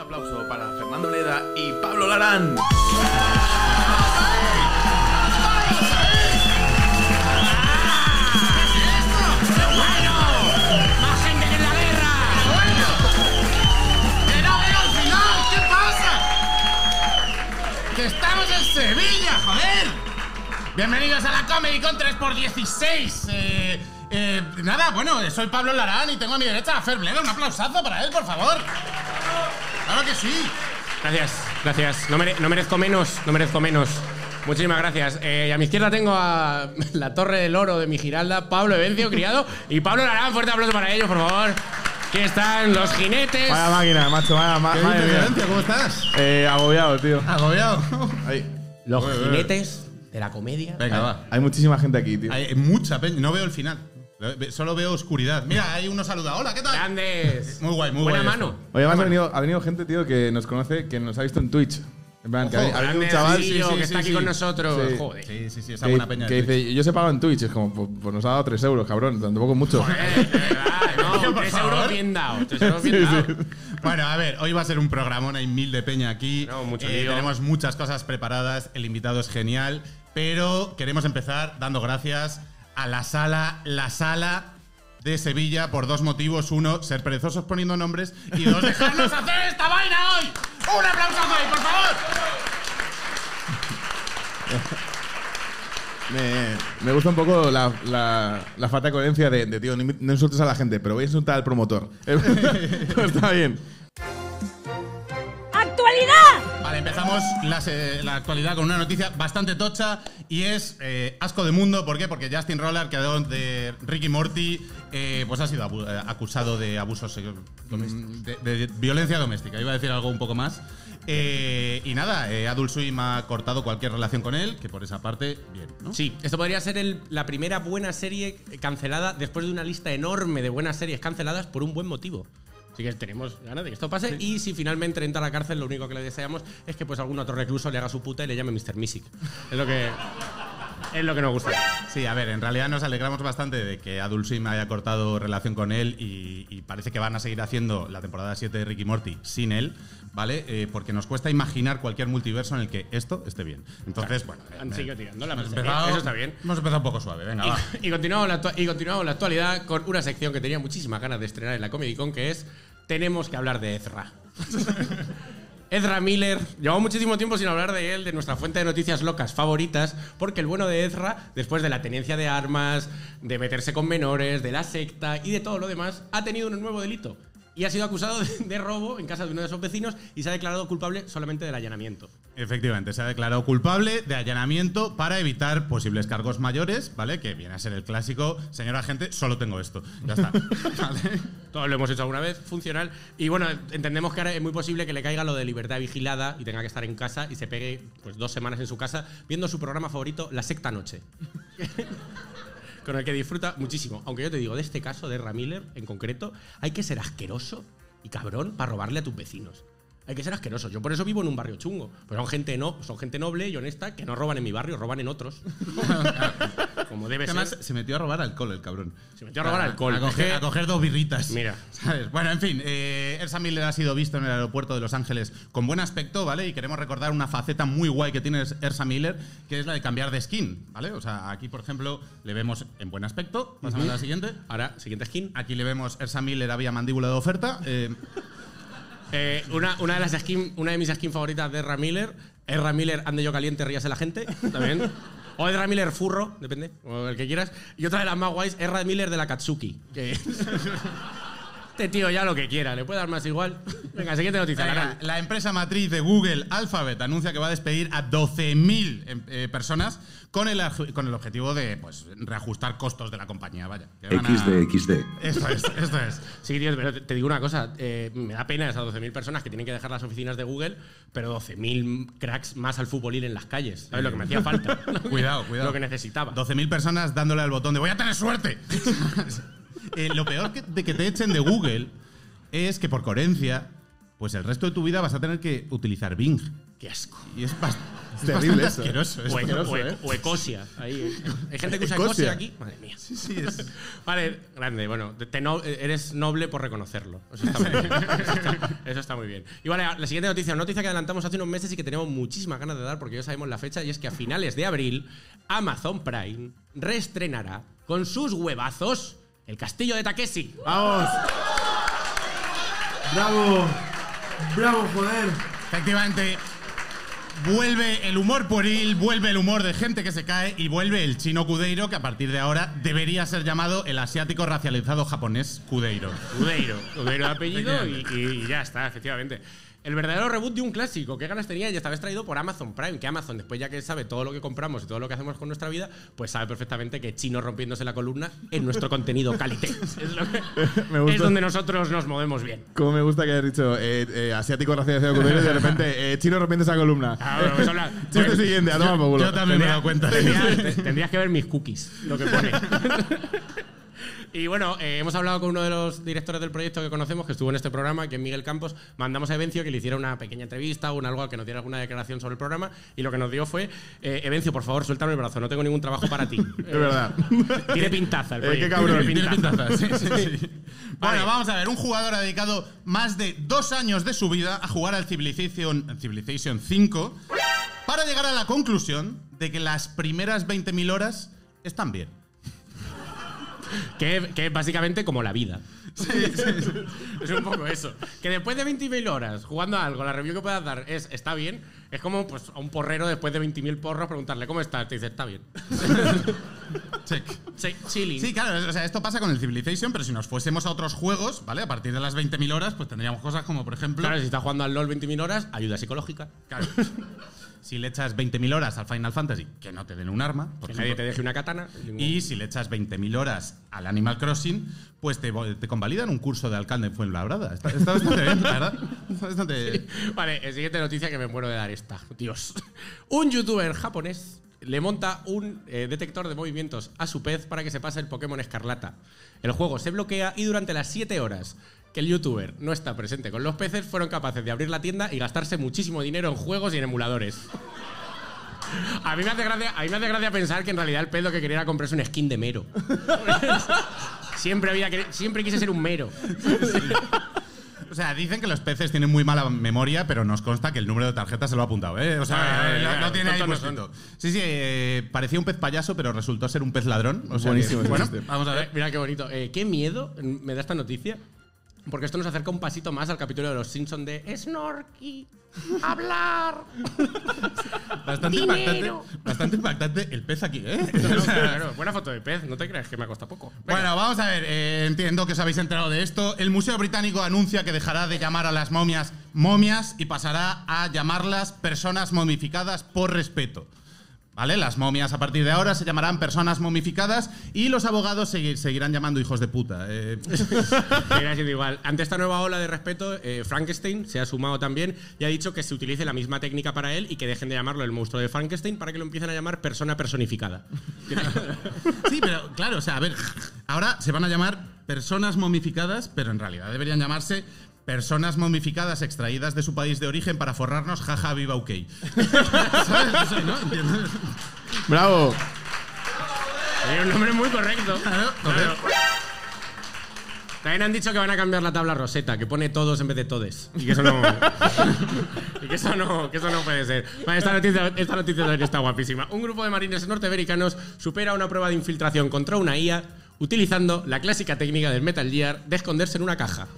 Un aplauso para Fernando Leda y Pablo Larán. ¡Más gente que en la guerra! ¡Que no veo el final! ¿Qué pasa? ¡Que estamos en Sevilla, joder! Bienvenidos a la Comedy con 3x16. Eh, eh, nada, bueno, soy Pablo Larán y tengo a mi derecha a Fer Bleda. Un aplausazo para él, por favor. Claro que sí. Gracias, gracias. No, mere- no merezco menos, no merezco menos. Muchísimas gracias. Eh, y a mi izquierda tengo a la Torre del Oro de mi Giralda, Pablo Evencio, criado, y Pablo Larán. Fuerte aplauso para ellos, por favor. Aquí están los jinetes. Vaya máquina, macho, vaya ma- ¿Qué madre dices, mía. Valencia? ¿Cómo estás? Eh, agobiado, tío. Agobiado. Hay, Los jinetes de la comedia. Venga, va. hay muchísima gente aquí, tío. Hay mucha peña. No veo el final. Solo veo oscuridad. Mira, hay uno saluda. Hola, ¿qué tal? Grandes. Muy guay, muy Buena guay mano. esto. Oye, además ha venido, ha venido gente, tío, que nos conoce, que nos ha visto en Twitch. En plan, que ha, Ojo, ha venido un Grande chaval sí, sí, que sí, está aquí sí. con nosotros. Sí. Joder. Sí, sí, sí, esa que, buena peña. que de dice, yo se pago en Twitch. Es como, pues, pues nos ha dado 3 euros, cabrón. Tampoco mucho. Eh, de verdad, no, Por tres favor. euros bien dados. Tres euros bien Sí, dados. sí. Bueno, a ver, hoy va a ser un programón, hay mil de peña aquí. No, mucho Eh, lío. tenemos muchas cosas preparadas, el invitado es genial, pero queremos empezar dando gracias a la sala, la sala de Sevilla por dos motivos. Uno, ser perezosos poniendo nombres y dos, dejarnos hacer esta vaina hoy. Un aplauso ahí, por favor. Me, me gusta un poco la, la, la falta de coherencia de, de, tío, no, no insultes a la gente, pero voy a insultar al promotor. Está bien. ¡Actualidad! Vale, empezamos la, actualidad con una noticia bastante tocha y es eh, asco de mundo. ¿Por qué? Porque Justin Roller, creador de Ricky Morty, eh, pues ha sido eh, acusado de abusos domes- de, de violencia doméstica. Iba a decir algo un poco más. Y nada, Adult Swim ha cortado cualquier relación con él, que por esa parte, bien. Sí, esto podría ser la primera buena serie cancelada después de una lista enorme de buenas series canceladas por un buen motivo. Así que tenemos ganas de que esto pase. Y si finalmente entra a la cárcel, lo único que le deseamos es que pues algún otro recluso le haga su puta y le llame Mr. Music. Es lo que. Es lo que nos gusta. Sí, a ver, en realidad nos alegramos bastante de que Adult Swim haya cortado relación con él y, y parece que van a seguir haciendo la temporada 7 de Ricky Morty sin él, ¿vale? Eh, porque nos cuesta imaginar cualquier multiverso en el que esto esté bien. Entonces, bueno, Han eh, seguido tirando la empezado- Eso está bien. Hemos empezado un poco suave, venga, va. Y, continuamos la, y continuamos la actualidad con una sección que tenía muchísimas ganas de estrenar en la Comedy Con, que es Tenemos que hablar de Ezra. Ezra Miller, llevamos muchísimo tiempo sin hablar de él, de nuestra fuente de noticias locas favoritas, porque el bueno de Ezra, después de la tenencia de armas, de meterse con menores, de la secta y de todo lo demás, ha tenido un nuevo delito. Y ha sido acusado de, de robo en casa de uno de sus vecinos y se ha declarado culpable solamente del allanamiento. Efectivamente, se ha declarado culpable de allanamiento para evitar posibles cargos mayores, ¿vale? Que viene a ser el clásico, señor agente, solo tengo esto. Ya está. ¿Vale? Todos lo hemos hecho alguna vez, funcional. Y bueno, entendemos que ahora es muy posible que le caiga lo de libertad vigilada y tenga que estar en casa y se pegue pues, dos semanas en su casa viendo su programa favorito, La Secta Noche. Con el que disfruta muchísimo. Aunque yo te digo, de este caso de Ramiller en concreto, hay que ser asqueroso y cabrón para robarle a tus vecinos. Hay que ser asqueroso. Yo por eso vivo en un barrio chungo. Pero son gente, no, son gente noble y honesta que no roban en mi barrio, roban en otros. Como debe Además, ser. se metió a robar alcohol el cabrón. Se metió a robar alcohol. A coger, a coger dos birritas. Mira. ¿Sabes? Bueno, en fin, eh, Elsa Miller ha sido visto en el aeropuerto de Los Ángeles con buen aspecto, ¿vale? Y queremos recordar una faceta muy guay que tiene Elsa Miller, que es la de cambiar de skin, ¿vale? O sea, aquí, por ejemplo, le vemos en buen aspecto. Pasamos a la siguiente. Ahora, siguiente skin. Aquí le vemos Elsa Miller había mandíbula de oferta. eh, Eh, una, una, de las skin, una de mis skins favoritas de Ezra Miller, Ezra Miller ande yo caliente, ríase la gente, también. O Ezra Miller furro, depende, o el que quieras. Y otra de las más guays, Ezra Miller de la Katsuki. Que este tío ya lo que quiera, le puede dar más igual. Venga, siguiente noticia. Venga, la empresa matriz de Google, Alphabet, anuncia que va a despedir a 12.000 em- eh, personas con el, con el objetivo de pues, reajustar costos de la compañía. Vaya. van a- XD, XD. Esto es, esto es. Sí, tío, pero te, digo una cosa, eh, me da pena esas 12.000 personas que tienen que dejar las oficinas de Google, pero 12.000 cracks más al futbolín en las calles. ¿Sabes lo que me hacía falta? Cuidado, cuidado. Lo que necesitaba. 12.000 personas dándole al botón de voy a tener suerte. Eh, lo peor que- de que te echen de Google es que por coherencia, pues el resto de tu vida vas a tener que utilizar Bing. Qué asco. Y es, bast- es terrible eso, ¿eh? asqueroso. es O, asqueroso, o- ¿eh? o Ecosia. Ahí. Hay gente que usa Ecosia. Ecosia aquí. Madre mía. Sí, sí, es- Vale, grande. Bueno, te- te no- eres noble por reconocerlo. Eso está muy bien. Eso está, eso está muy bien. Y vale, la siguiente noticia, una noticia que adelantamos hace unos meses y que tenemos muchísimas ganas de dar porque ya sabemos la fecha y es que a finales de abril Amazon Prime reestrenará con sus huevazos el castillo de Takeshi. ¡Vamos! ¡Bravo! ¡Bravo, joder! Efectivamente, vuelve el humor pueril, vuelve el humor de gente que se cae y vuelve el chino Kudeiro, que a partir de ahora debería ser llamado el asiático racializado japonés Kudeiro. Udeiro. Udeiro de apellido y, y- y ya está, efectivamente. El verdadero reboot de un clásico. ¿Qué ganas tenía? Y esta vez traído por Amazon Prime. Que Amazon, después ya que sabe todo lo que compramos y todo lo que hacemos con nuestra vida, pues sabe perfectamente que chino rompiéndose la columna es nuestro contenido calité. Es, lo que- Me gusta. es donde nosotros nos movemos bien. Como me gusta que hayas dicho eh, eh, asiático racializado y de repente eh, chino rompiendo esa columna. Ah, pues habla- Chiste pues- siguiente, a tomar por culo. Yo también me he dado cuenta Tendrías, tendrías que ver mis cookies, lo que pone. Y bueno, eh, hemos hablado con uno de los directores del proyecto que conocemos, que estuvo en este programa, que es Miguel Campos. Mandamos a Evencio que le hiciera una pequeña entrevista o un algo que nos diera alguna declaración sobre el programa. Y lo que nos dio fue: eh, Evencio, por favor, suéltame el brazo, no tengo ningún trabajo para ti. Es verdad. Tiene pintaza el Eh, qué proyecto. cabrón. Tiene Tiene pintaza. pintaza, sí, sí, sí. Vale. Bueno, vamos a ver. Un jugador ha dedicado más de dos años de su vida a jugar al Civilization, Civilization 5 para llegar a la conclusión de que las primeras 20.000 horas están bien. Que, que es básicamente como la vida. es un poco eso. Que después de 20.000 horas jugando a algo, la review que puedas dar es está bien. Es como pues, a un porrero después de 20.000 porros preguntarle ¿cómo estás? Te dice está bien. Check. Sí, chilling. Sí, claro, o sea, esto pasa con el Civilization, pero si nos fuésemos a otros juegos, ¿vale? A partir de las 20.000 horas, pues tendríamos cosas como, por ejemplo, Claro, si estás jugando al LOL 20.000 horas, ayuda psicológica. claro, si le echas 20.000 horas al Final Fantasy, que no te den un arma, por Que nadie te deje una katana. Y si le echas 20.000 horas al Animal Crossing, pues te, te convalidan un curso de alcalde en Fuenlabrada. Está, está bastante bien, la verdad. Está bastante... Vale, el siguiente noticia que me muero de dar esta. Dios. Un youtuber japonés le monta un eh, detector de movimientos a su pez para que se pase el Pokémon Escarlata. El juego se bloquea y durante las 7 horas que el youtuber no está presente con los peces, fueron capaces de abrir la tienda y gastarse muchísimo dinero en juegos y en emuladores. A mí, me hace gracia, a mí me hace gracia pensar que en realidad el pez lo que quería era comprarse un skin de mero. siempre, había, siempre quise ser un mero. O sea, dicen que los peces tienen muy mala memoria, pero nos consta que el número de tarjeta se lo ha apuntado, ¿eh? O sea, Ah, lo, ya, lo tiene ahí tonto no puestito. Sí, sí, eh, parecía un pez payaso, pero resultó ser un pez ladrón. O sea Buenísimo que- bueno, vamos a Eh, ver. Mira qué bonito. Eh, qué miedo me da esta noticia. Porque esto nos acerca un pasito más al capítulo de los Simpsons de Snorky, hablar. Bastante impactante, bastante impactante el pez aquí, ¿eh? Claro, buena foto de pez, no te creas que me ha costado poco. Venga. Bueno, vamos a ver, eh, entiendo que os habéis enterado de esto. El Museo Británico anuncia que dejará de llamar a las momias momias y pasará a llamarlas personas momificadas por respeto. ¿Vale? Las momias a partir de ahora se llamarán personas momificadas y los abogados segui- seguirán llamando hijos de puta. Eh, igual. Ante esta nueva ola de respeto, eh, Frankenstein se ha sumado también y ha dicho que se utilice la misma técnica para él y que dejen de llamarlo el monstruo de Frankenstein para que lo empiecen a llamar persona personificada. sí, pero claro, o sea, a ver, ahora se van a llamar personas momificadas, pero en realidad deberían llamarse personas momificadas extraídas de su país de origen para forrarnos, jaja, viva UK. ¿Sabes? O sea, ¿no? ¿Entiendes? ¡Bravo! Es un nombre muy correcto. Claro. También han dicho que van a cambiar la tabla roseta, que pone todos en vez de todes. Y que eso no. y que eso no, que eso no puede ser. Vale, esta noticia, esta noticia también está guapísima. Un grupo de marines norteamericanos supera una prueba de infiltración contra una IA utilizando la clásica técnica del Metal Gear de esconderse en una caja.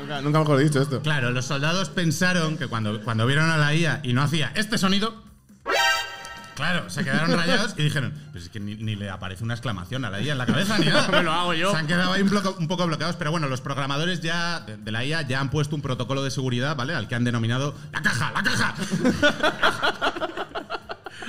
Nunca, nunca mejor dicho esto. Claro, los soldados pensaron que cuando, cuando vieron a la IA y no hacía este sonido, claro, se quedaron rayados y dijeron, pues es que ni, ni le aparece una exclamación a la IA en la cabeza ni nada. Me lo hago yo. Se han quedado ahí un, bloco- un poco bloqueados, pero bueno, los programadores ya de, de la IA ya han puesto un protocolo de seguridad, ¿vale? Al que han denominado la caja, la caja.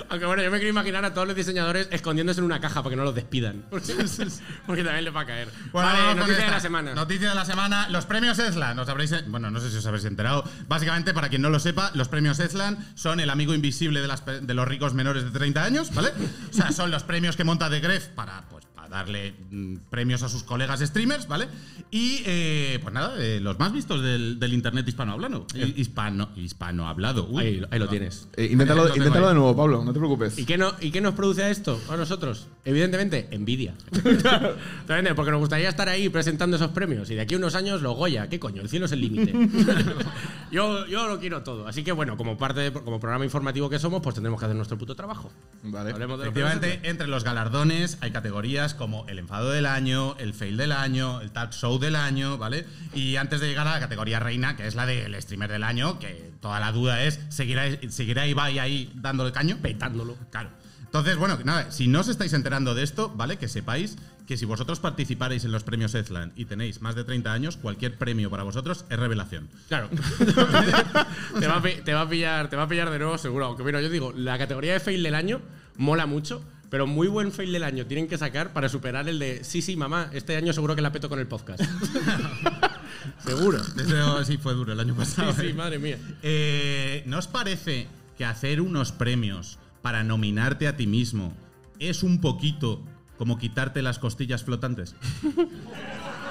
Aunque bueno, yo me quiero imaginar a todos los diseñadores escondiéndose en una caja para que no los despidan. Porque, también les va a caer. Bueno, vale, noticia de la semana. Noticia de la semana. Los premios Eslan. Os habréis, bueno, no sé si os habéis enterado. Básicamente, para quien no lo sepa, los premios Eslan son el amigo invisible de, las de los ricos menores de 30 años, ¿vale? O sea, son los premios que monta The Gref para, pues, para a darle mm, premios a sus colegas streamers, ¿vale? Y eh, pues nada, eh, los más vistos del, del internet hispanohablano. Hispano, hispanohablado. Uy, Ahí, ahí lo tienes. Eh, inténtalo Lo tengo inténtalo ahí. de nuevo, Pablo, no te preocupes. ¿Y qué, no, ¿Y qué nos produce a esto? A nosotros. Evidentemente, envidia. Porque nos gustaría estar ahí presentando esos premios. Y de aquí a unos años, los Goya. ¿Qué coño? El cielo es el límite. yo, yo lo quiero todo. Así que, bueno, como parte de- como programa informativo que somos, pues tendremos que hacer nuestro puto trabajo. Vale. Hablemos de los premios. Efectivamente, entre los galardones hay categorías como el enfado del año, el fail del año, el talk show del año, ¿vale? Y antes de llegar a la categoría reina, que es la del streamer del año, que toda la duda es, ¿seguirá, seguirá Ibai ahí dándole caño? Petándolo. Claro. Entonces, bueno, nada, si no os estáis enterando de esto, ¿vale? Que sepáis que si vosotros participaréis en los premios Edland y tenéis más de 30 años, cualquier premio para vosotros es revelación. Claro. te, va a, pi- te va a pillar, te va a pillar de nuevo seguro. Aunque bueno, yo digo, la categoría de fail del año mola mucho, pero muy buen fail del año tienen que sacar para superar el de sí, sí, mamá, este año seguro que la peto con el podcast. seguro. Eso sí fue duro el año Sí, pasado. sí, ¿eh? madre mía. Eh, ¿No os parece que hacer unos premios para nominarte a ti mismo es un poquito como quitarte las costillas flotantes?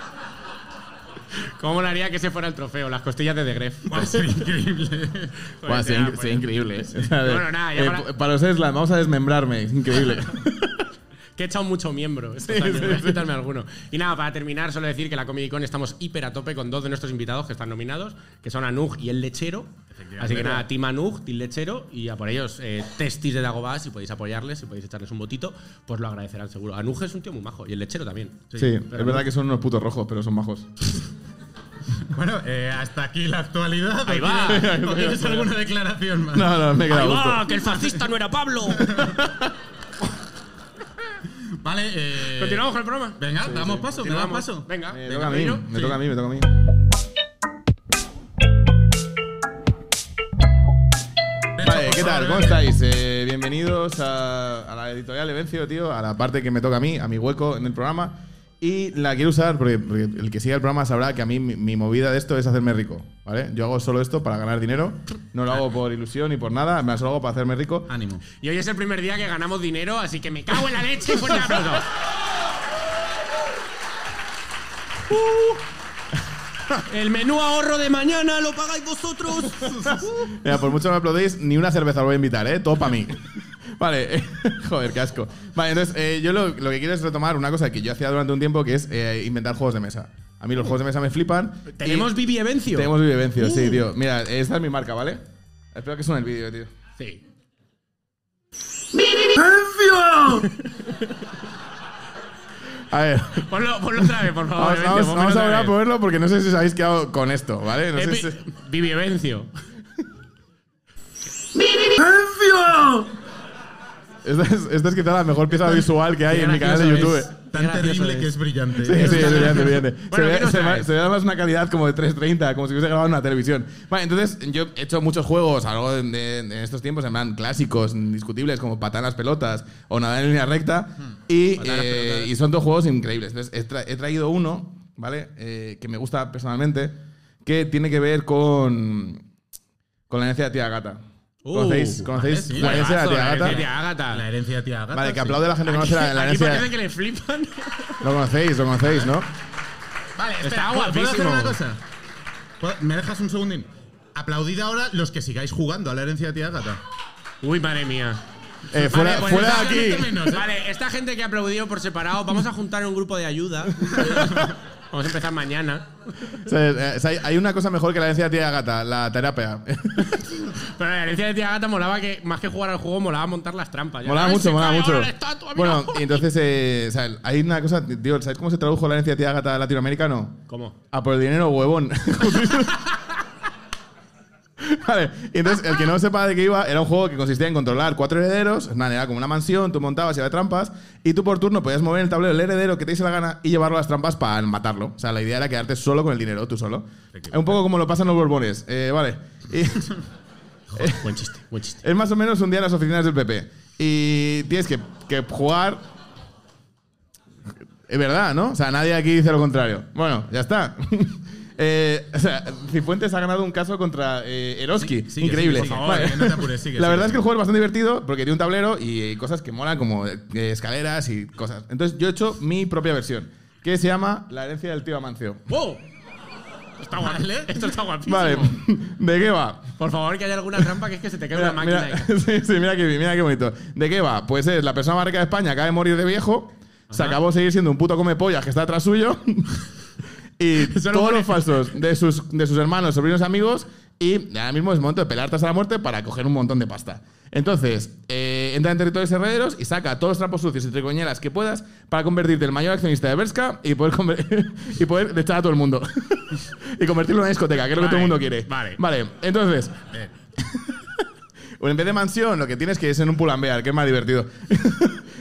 ¿Cómo molaría que ese fuera el trofeo? Las costillas de The Gref. Va a ser increíble. Ya, sería pues. increíble. De- Bueno, nada, ya eh, para- los Eslan, vamos a desmembrarme. Es increíble. Que he echado mucho miembro estos años, voy a quitarme alguno. Y nada, para terminar, solo decir que la Comedy Con estamos hiper a tope con dos de nuestros invitados que están nominados, que son Anug y El Lechero. Así que nada, Team Anug, Team Lechero, y a por ellos, eh, testis de Dagobah, si podéis apoyarles, si podéis echarles un botito, pues lo agradecerán seguro. Anug es un tío muy majo, y El Lechero también. Sí, es verdad que son unos putos rojos, pero son majos. Bueno, eh, hasta aquí la actualidad. Ahí ¿O va. tienes- ¿O tienes alguna declaración más? No, no, me he quedado ¡Ahí gusto. va! ¡Que el fascista no era Pablo! Vale, eh, ¿Continuamos con el programa? Venga, damos paso, me das paso. Venga, Me venga, toca a mí, me toca a mí, me toca a mí. ¿Qué tal? ¿Cómo estáis? Eh, bienvenidos a, a la editorial Evencio, tío, a la parte que me toca a mí, a mi hueco en el programa. Y la quiero usar porque, porque el que siga el programa sabrá que a mí mi, mi movida de esto es hacerme rico, ¿vale? Yo hago solo esto para ganar dinero, no lo hago por ilusión ni por nada, me lo solo hago para hacerme rico. Ánimo. Y hoy es el primer día que ganamos dinero, así que me cago en la leche y fuerte aplauso. El menú ahorro de mañana lo pagáis vosotros. Mira, por mucho que me aplaudéis, ni una cerveza os voy a invitar, ¿eh? Todo para mí. Vale, joder, qué asco. Vale, entonces eh, yo lo, lo que quiero es retomar una cosa que yo hacía durante un tiempo, que es eh, inventar juegos de mesa. A mí los juegos de mesa me flipan. Tenemos Vivi Evencio. Tenemos vivencios, sí, tío. Mira, esta es mi marca, ¿vale? Espero que suene el vídeo, tío. Sí. ¡Encio! A ver, Ponlo, ponlo otra vez, por favor. vamos, Evencio, vamos, ponlo vamos a volver a ponerlo porque no sé si os habéis quedado con esto, ¿vale? No Eh, sé Vi- si- Vivi Evencio. ¡Encio! Esta es, esta es quizá la mejor pieza visual que hay en mi canal de YouTube. es. Tan terrible es. que es brillante. Sí, sí, es brillante, brillante. Bueno, se, ¿qué ve, nos se, ve- traes? se ve además una calidad como de 330, como si hubiese grabado en una televisión. Vale, entonces yo he hecho muchos juegos a lo largo de, de- de estos tiempos, en plan clásicos, indiscutibles, como Patar las pelotas o Nadar en línea recta. Y, Patar las eh, y son dos juegos increíbles. Entonces he, tra- he traído uno, ¿vale? Eh, que me gusta personalmente, que tiene que ver con, con la herencia de tía Gata. Uh, ¿Conocéis, ¿conocéis vale, sí. la herencia de la tía Juegazo, la herencia de tía. La herencia Agata. Vale, que sí. aplaude la gente que conoce la, la Aquí herencia. parece que le flipan. Lo conocéis, lo conocéis, ¿no? Vale, Está espera, ¿puedo- ¿puedo hacer guapísimo. una cosa? ¿Puedo- ¿Me dejas un segundín? Aplaudid ahora los que sigáis jugando a la herencia de tía Agata. Uy, madre mía. Eh, fuera Vale, pues fuera de aquí. menos, ¿eh? Vale, esta gente que ha aplaudido por separado, vamos a juntar un grupo de ayuda. vamos a empezar mañana. O sea, eh, hay- una cosa mejor que la herencia de tía Gata, la terapia. Pero la herencia de tía gata molaba que, más que jugar al juego, molaba montar las trampas. Ya molaba mucho, molaba mucho. estatua, bueno, y entonces, eh, o sea, hay una cosa, tío, ¿sabes cómo se tradujo la herencia de tía Gata latinoamericano? ¿Cómo? A por el dinero, huevón. Vale, y entonces el que no sepa de qué iba, era un juego que consistía en controlar cuatro herederos, nada, era como una mansión, tú montabas y había trampas, y tú por turno podías mover el tablero del heredero que te diese la gana y llevarlo a las trampas para matarlo. O sea, la idea era quedarte solo con el dinero, tú solo. Es un poco como lo pasan los borbones. Eh, vale. Y- Buen chiste, buen chiste. es más o menos un día en las oficinas del PP. Y tienes que, que jugar. Es verdad, ¿no? O sea, nadie aquí dice lo contrario. Bueno, ya está. Eh, o sea, Cifuentes ha ganado un caso contra eh, Eroski. Sí, sigue, Increíble. sigue, por favor, Vale. que no te apures, sigue, La verdad es que el juego es bastante divertido porque tiene un tablero y cosas que molan como eh, escaleras y cosas. Entonces yo he hecho mi propia versión, que se llama La herencia del tío Amancio. ¡Wow! Está guapo. Vale. Esto está guapísimo. Vale, ¿de qué va? Por favor, que haya alguna trampa que es que se te quede una máquina. mira, y- sí, sí, mira, qué, mira qué bonito. ¿De qué va? Pues es la persona más rica de España, acaba de morir de viejo, se acabó de seguir siendo un puto come pollas que está atrás suyo. y todos los falsos de sus, de sus hermanos, sobrinos amigos. Y ahora mismo es momento de pelear hasta la muerte para coger un montón de pasta. Entonces, eh, entra en territorios herederos y saca todos los trampos sucios y tricoñeras que puedas para convertirte en el mayor accionista de Berska y poder, y poder echar a todo el mundo. y convertirlo en una discoteca, que es lo que todo el mundo quiere. vale. Vale, entonces, bueno, en vez de mansión, lo que tienes que es en un pull and bear, que es más divertido.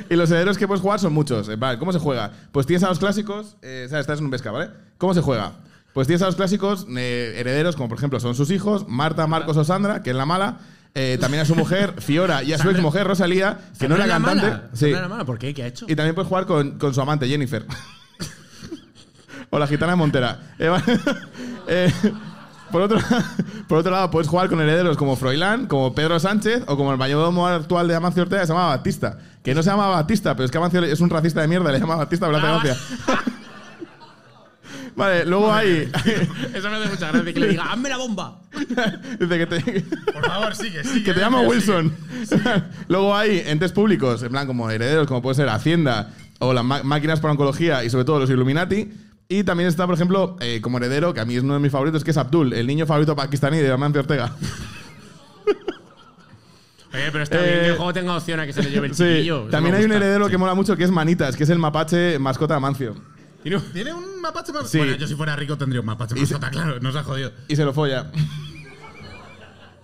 y los herederos que puedes jugar son muchos. Vale, ¿cómo se juega? Pues tienes a los clásicos, eh, o sea, estás en un pesca, ¿vale? ¿Cómo se juega? Pues tienes a los clásicos eh, herederos, como por ejemplo son sus hijos, Marta, Marcos o Sandra, que es la mala. eh, también a su mujer, Fiora, y a su ex mujer, Rosalía, que no ¿Sandra era la cantante. mala? Sí. ¿Sandra la mala? ¿Por qué? ¿Qué ha hecho? Y también puedes jugar con, con su amante, Jennifer. o la gitana de Montera. Eh, por, otro, por otro lado, puedes jugar con herederos como Froilán, como Pedro Sánchez o como el mayordomo actual de Amancio Ortega, que se llama Batista. Que no se llama Batista, pero es que Amancio es un racista de mierda, le llama Batista, pero hace Ah, gracia. Vale, luego hay. Eso me hace mucha gracia que le diga, hazme la bomba. Dice que te, por favor, sigue, sigue. que te llamo sigue. Wilson. Luego hay entes públicos, en plan como herederos, como puede ser Hacienda o las máquinas para oncología y sobre todo los Illuminati. Y también está, por ejemplo, eh, como heredero, que a mí es uno de mis favoritos, que es Abdul, el niño favorito pakistaní de Amancio Ortega. Oye, pero está Eh, bien que el juego tenga opción a que se le lleve el Sí, chiquillo. También hay un heredero que mola mucho, que es Manitas, que es el mapache mascota de Amancio. Tiene un- ¿Tiene un mapache más? Sí. Bueno, yo si fuera rico tendría un mapache más. Está claro, nos ha jodido. Y se lo folla.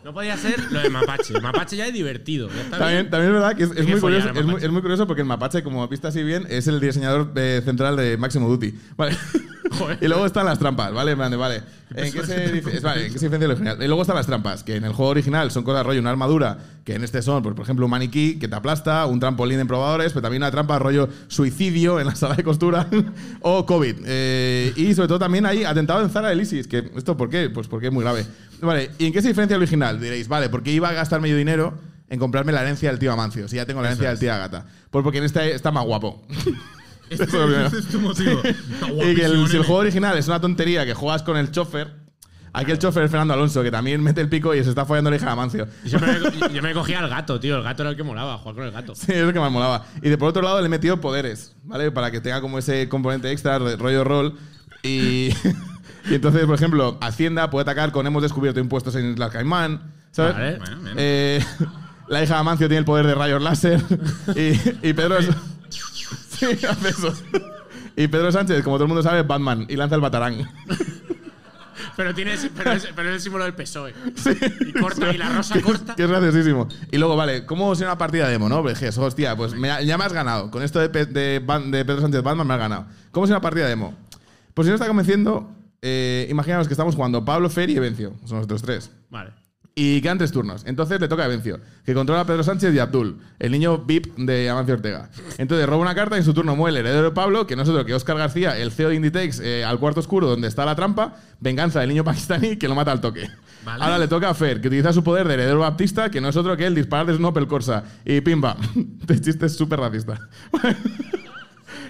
No podía ser lo de Mapache. Mapache ya es divertido. Ya está También, bien. también es verdad que es, es Hay que muy curioso, es, muy, mapache. es muy curioso porque el mapache, como viste así bien, es el diseñador eh, central de Máximo Duty. Vale. Joder. y luego están las trampas, ¿vale? De, vale. ¿En qué, se, dif- es- vale, ¿En qué se diferencia lo original? Y luego están las trampas, que en el juego original son cosas rollo una armadura, que en este son, pues, por ejemplo, un maniquí que te aplasta, un trampolín en probadores, pero también una trampa rollo suicidio en la sala de costura o COVID. Eh, y sobre todo también hay atentado en Zara del ISIS, que ¿esto por qué? Pues porque es muy grave. Vale, ¿y en qué se diferencia el original? Diréis, vale, porque iba a gastar medio dinero en comprarme la herencia del tío Amancio, si ya tengo la herencia del tío Agata. Pues porque en este está más guapo. Este, es este es tu motivo. Y que el- si el juego original es una tontería que juegas con el chofer, aquí el chofer es Fernando Alonso, que también mete el pico y se está follando la hija de Amancio. Yo me, yo- yo me cogía al gato, tío. El gato era el que molaba, jugar con el gato. Sí, es lo que más molaba. Y de por otro lado le he metido poderes, ¿vale? Para que tenga como ese componente extra, rollo rol. Y, y entonces, por ejemplo, Hacienda puede atacar con hemos descubierto impuestos en Islas Caimán, ¿sabes? Vale. Bueno, bien. Eh, la hija de Amancio tiene el poder de rayos láser. y, y Pedro. sí, Y Pedro Sánchez, como todo el mundo sabe, es Batman y lanza el batarán. Pero, tiene, ese- pero, es, pero es el símbolo del PSOE. Y corta, y la rosa corta. Que es graciosísimo. Y luego, vale, ¿cómo será una partida demo, no? Porque, dije, hostia, pues me ya me has ganado. Con esto de, de, de Pedro Sánchez Batman me has ganado. ¿Cómo será una partida demo? Pues si no está convenciendo, eh, imaginaos que estamos jugando Pablo, Fer y Evencio. Son nosotros tres. Vale. Y quedan tres turnos. Entonces le toca a Evencio, que controla a Pedro Sánchez y a Abdul, el niño VIP de Amancio Ortega. Entonces roba una carta y en su turno muere el heredero de Pablo, que no es otro que Oscar García, el CEO de Inditex, eh, al cuarto oscuro donde está la trampa, venganza del niño pakistaní que lo mata al toque. Vale. Ahora le toca a Fer, que utiliza su poder de heredero baptista, que no es otro que el disparar desde un Opel Corsa. Y pimba. Este chiste es súper racista.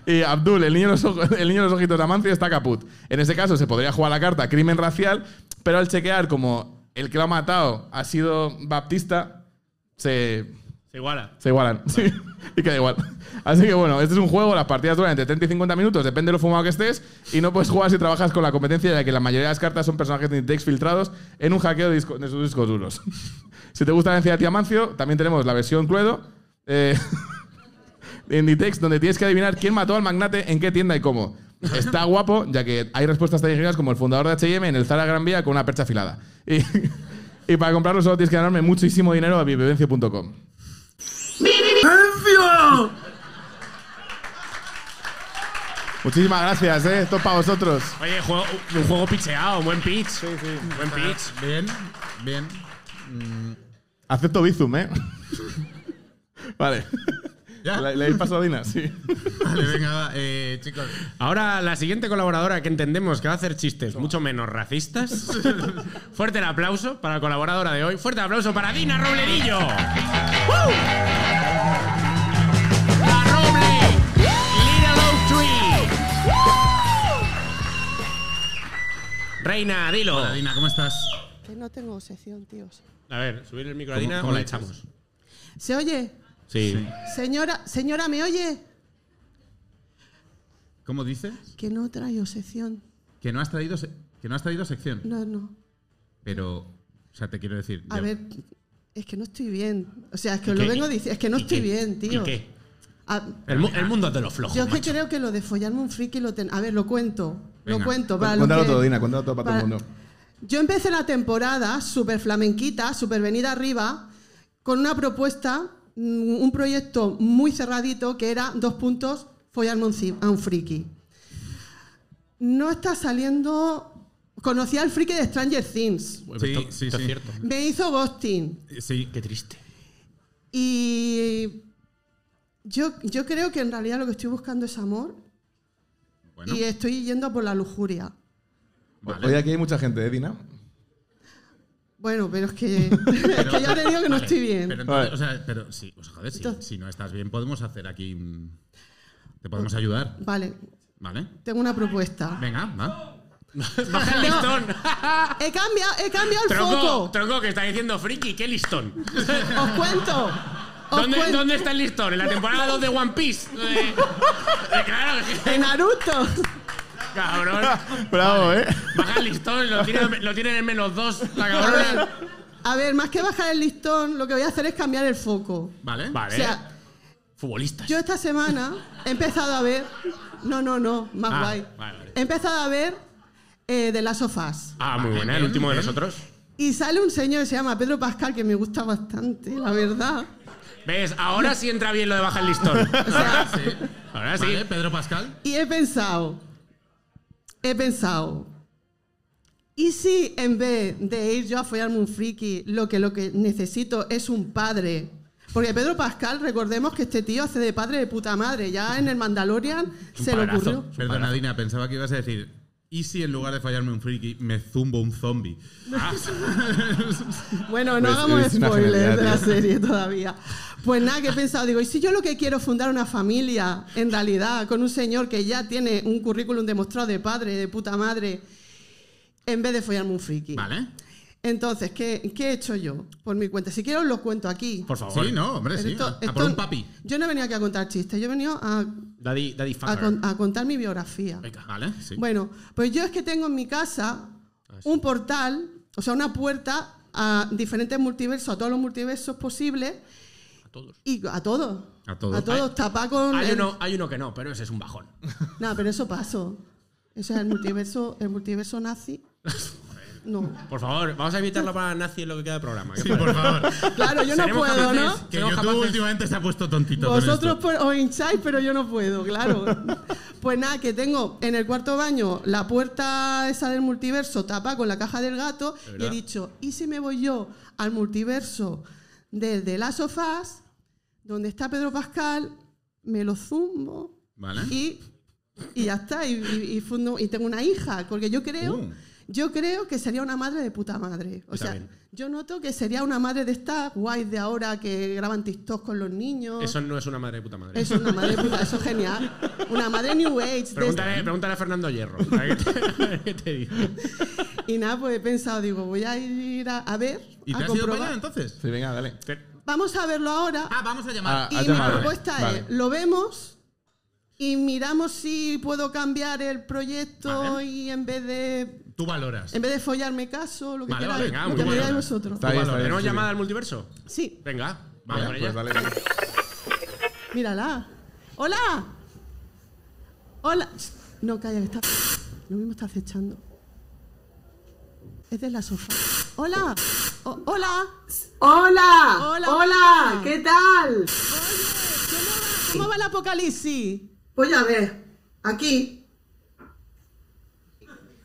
Y Abdul, el niño, de los ojos- el niño de los ojitos de Amancio, está caput. En ese caso se podría jugar la carta crimen racial, pero al chequear como el que lo ha matado ha sido baptista, se, Se iguala. se igualan. Sí, y queda igual. Así que bueno, este es un juego, las partidas duran entre 30 y 50 minutos, depende de lo fumado que estés, y no puedes jugar si trabajas con la competencia, ya que la mayoría de las cartas son personajes de Intex filtrados en un hackeo de, disco- de sus discos duros. si te gusta la herencia de Tiamancio, también tenemos la versión Cluedo. eh, de Inditex, donde tienes que adivinar quién mató al magnate, en qué tienda y cómo. Está guapo, ya que hay respuestas tan ingeniosas como el fundador de H&M en el Zara Gran Vía con una percha afilada. Y, y para comprarlo solo tienes que ganarme muchísimo dinero a vivevencio.com. ¡Encio! Muchísimas gracias, ¿eh? Esto es para vosotros. Oye, juego- un juego pitcheado, un buen pitch. Sí, sí. Buen pitch. Bien, bien. Acepto Bizum, ¿eh? vale. ¿Ya? ¿Le, le habéis pasado a Dina? Sí. Vale, venga, va, eh, chicos. Ahora, la siguiente colaboradora que entendemos que va a hacer chistes mucho menos racistas. Fuerte el aplauso para la colaboradora de hoy. Fuerte el aplauso para Dina Robledillo. ¡Woo! La Roble. Little Oak Tree. Reina, dilo. Hola, Dina, ¿cómo estás? Que no tengo sección, tíos. A ver, subir el micro a ¿Cómo- Dina cómo o la echamos. ¿Se oye? Sí. Señora, señora, ¿me oye? ¿Cómo dices? Que no traigo sección. Que no has traído, se- que no has traído sección. No, no. Pero, o sea, te quiero decir. A ya- ver, es que no estoy bien. O sea, es que ¿Y os lo vengo diciendo. Es que no ¿Y estoy qué? bien, tío. ¿Y qué? A- El, mu- el mundo es de los flojos. yo es que creo que lo de follarme un friki lo ten... A ver, lo cuento. Venga. Lo cuento. Para lo Cuéntalo que- todo, Dina, cuéntalo todo para, todo el mundo. Yo empecé la temporada súper flamenquita, súper venida arriba, con una propuesta, un proyecto muy cerradito que era dos puntos, follarme a un ci- a un friki. No está saliendo... Conocí al friki de Stranger Things. Sí, sí, es cierto. Me hizo ghosting. Sí. Qué triste. Y yo, yo creo que en realidad lo que estoy buscando es amor Bueno, y estoy yendo por la lujuria. vale. Hoy aquí hay mucha gente, ¿eh, Dina? Bueno, pero es que, es que ya te digo que no Vale, estoy bien. Pero, entonces, Vale. o sea, pero sí, o sea, joder, si, Entonces- si no estás bien, podemos hacer aquí. Te podemos ayudar, Vale, ¿vale? tengo una propuesta. Venga, va. Baja el listón. He cambiado, he cambiado el tronco, foco. tronco, que está diciendo friki, qué listón. Os cuento. Os ¿Dónde, cuen- dónde está el listón? ¿En la temporada 2 de One Piece? Eh, eh, claro, En Naruto. Cabrón. Bravo, ¿eh? Baja el listón, lo tiene, lo tiene en menos 2, la cabrona. A ver, más que bajar el listón, lo que voy a hacer es cambiar el foco. Vale. Vale. O sea, Futbolistas. yo esta semana he empezado a ver. No, no, no, más Ah, guay. vale, vale. He empezado a ver eh, de las sofás. Ah, muy Vale, buena, el bien, último de nosotros. Y sale un señor que se llama Pedro Pascal que me gusta bastante, la verdad. ¿Ves? Ahora sí entra bien lo de bajar el listón. sea, Sí. Ahora sí. Vale, Pedro Pascal. Y he pensado, he pensado, ¿y si en vez de ir yo a follarme un friki, lo que, lo que necesito es un padre? Porque Pedro Pascal, recordemos que este tío hace de padre de puta madre. Ya en el Mandalorian se le padrazo. ocurrió. Perdona. Dina, pensaba que ibas a decir. ¿Y si en lugar de fallarme un friki, me zumbo un zombie? Bueno, no Pues, hagamos spoilers de la serie todavía. Pues nada, que he pensado, digo, ¿y si yo lo que quiero es fundar una familia, en realidad, con un señor que ya tiene un currículum demostrado de padre, de puta madre, en vez de follarme un friki? Vale. Entonces, ¿qué, qué he hecho yo por mi cuenta? Si quiero os lo cuento aquí. Por favor. Sí, no, hombre, Pero sí. esto- a- a esto- por un papi. Yo no he venido aquí a contar chistes, yo he venido a, Daddy, daddy a con- a contar mi biografía. Vale, sí. Bueno, pues yo es que tengo en mi casa Ah, un portal, o sea, una puerta a diferentes multiversos, a todos los multiversos posibles A todos. y a todos. A todos. A todos, tapa con. Hay el- uno, hay uno que no, pero ese es un bajón. No, pero eso pasó. Eso es el multiverso, el multiverso nazi. No. Por favor, vamos a evitarlo para nazi en lo que queda de programa. ¿qué Sí, por favor. Claro, yo no puedo, capaces- ¿no? Que YouTube capaces- últimamente se ha puesto tontito. con Vosotros esto. pues, os hincháis, pero yo no puedo, claro. Pues nada, que tengo en el cuarto baño la puerta esa del multiverso tapa con la caja del gato y he dicho, ¿y si me voy yo al multiverso de, de las sofás, donde está Pedro Pascal, me lo zumbo Vale. y, y ya está, y, y- y fundo- y tengo una hija, porque yo creo... Uh. Yo creo que sería una madre de puta madre. O Yo sea, también. yo noto que sería una madre de estas guays de ahora que graban TikTok con los niños. Eso no es una madre de puta madre. Eso es una madre puta, eso es genial. Una madre New Age. de Pregúntale, pregúntale a Fernando Hierro. A ver qué te, a ver qué te dice. esta- Y nada, pues he pensado, digo, voy a ir a, a ver, ¿Y a te has ido para comprobar. allá entonces? Sí, venga, dale. Vamos a verlo ahora. Ah, vamos a llamar. Ah, y mi propuesta Vale. es, lo vemos y miramos si puedo cambiar el proyecto Vale. y en vez de Tú valoras. en vez de follarme caso, lo que Vale, queráis, venga, lo muy que me bueno. digáis vosotros. Está bien, está bien. ¿Tenemos sí, llamada al multiverso? Sí, Venga, vamos con Pues dale. mírala. ¡Hola! ¡Hola! No, calla, que está. Lo mismo está acechando. Es de la sofá. ¡Hola! O- ¡Hola! Hola, Hola, hola, hola. ¿qué tal? ¿Cómo va el apocalipsis? Pues a ver, aquí.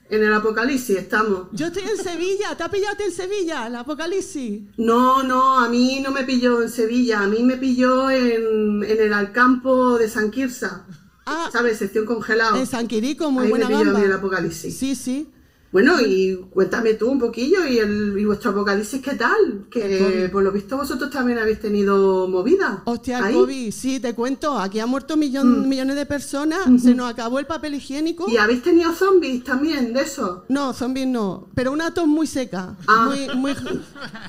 En el apocalipsis estamos. Yo estoy en Sevilla. ¿Te ha pillado en Sevilla el apocalipsis? No, no, a mí no me pilló en Sevilla, a mí me pilló en, en el Alcampo de San Quirsa. Ah, ¿Sabes? Sección congelado. en San Quirico, muy Ahí buena me pilló a mí el apocalipsis. Sí, sí. Bueno, y cuéntame tú un poquillo, ¿y, el, y vuestro apocalipsis qué tal? Que por lo visto vosotros también habéis tenido movida. Hostia, el ahí. COVID, sí, te cuento. Aquí han muerto millón- millones de personas. Se nos acabó el papel higiénico. ¿Y habéis tenido zombies también de eso? No, zombies no. Pero una tos muy seca. Ah. Muy, muy.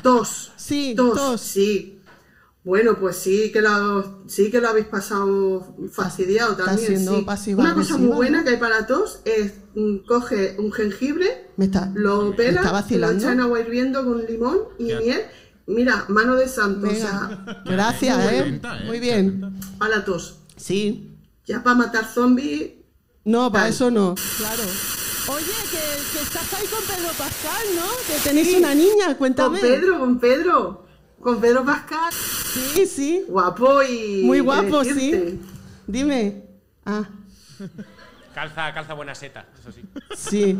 Tos. Sí, tos. tos. Sí. Bueno, pues sí que lo, sí que lo habéis pasado fastidiado Está también. siendo sí. pasiva Una cosa muy buena ¿no? que hay para tos es mm, coge un jengibre, Me está. lo pela, está lo echa en agua hirviendo con limón y miel. Mira, mano de santo, o sea. Gracias, ¿eh? Atenta, ¿eh? Muy bien. para la tos. Sí. Ya para matar zombies, No, para Tal. eso no. Claro. Oye, que, que estás ahí con Pedro Pascal, ¿no? Que tenéis una niña, cuéntame. con Pedro, con Pedro, con Pedro Pascal, Sí, sí. guapo y... Muy guapo, sí. Dime. Ah, Calza, calza buena seta, eso sí. sí.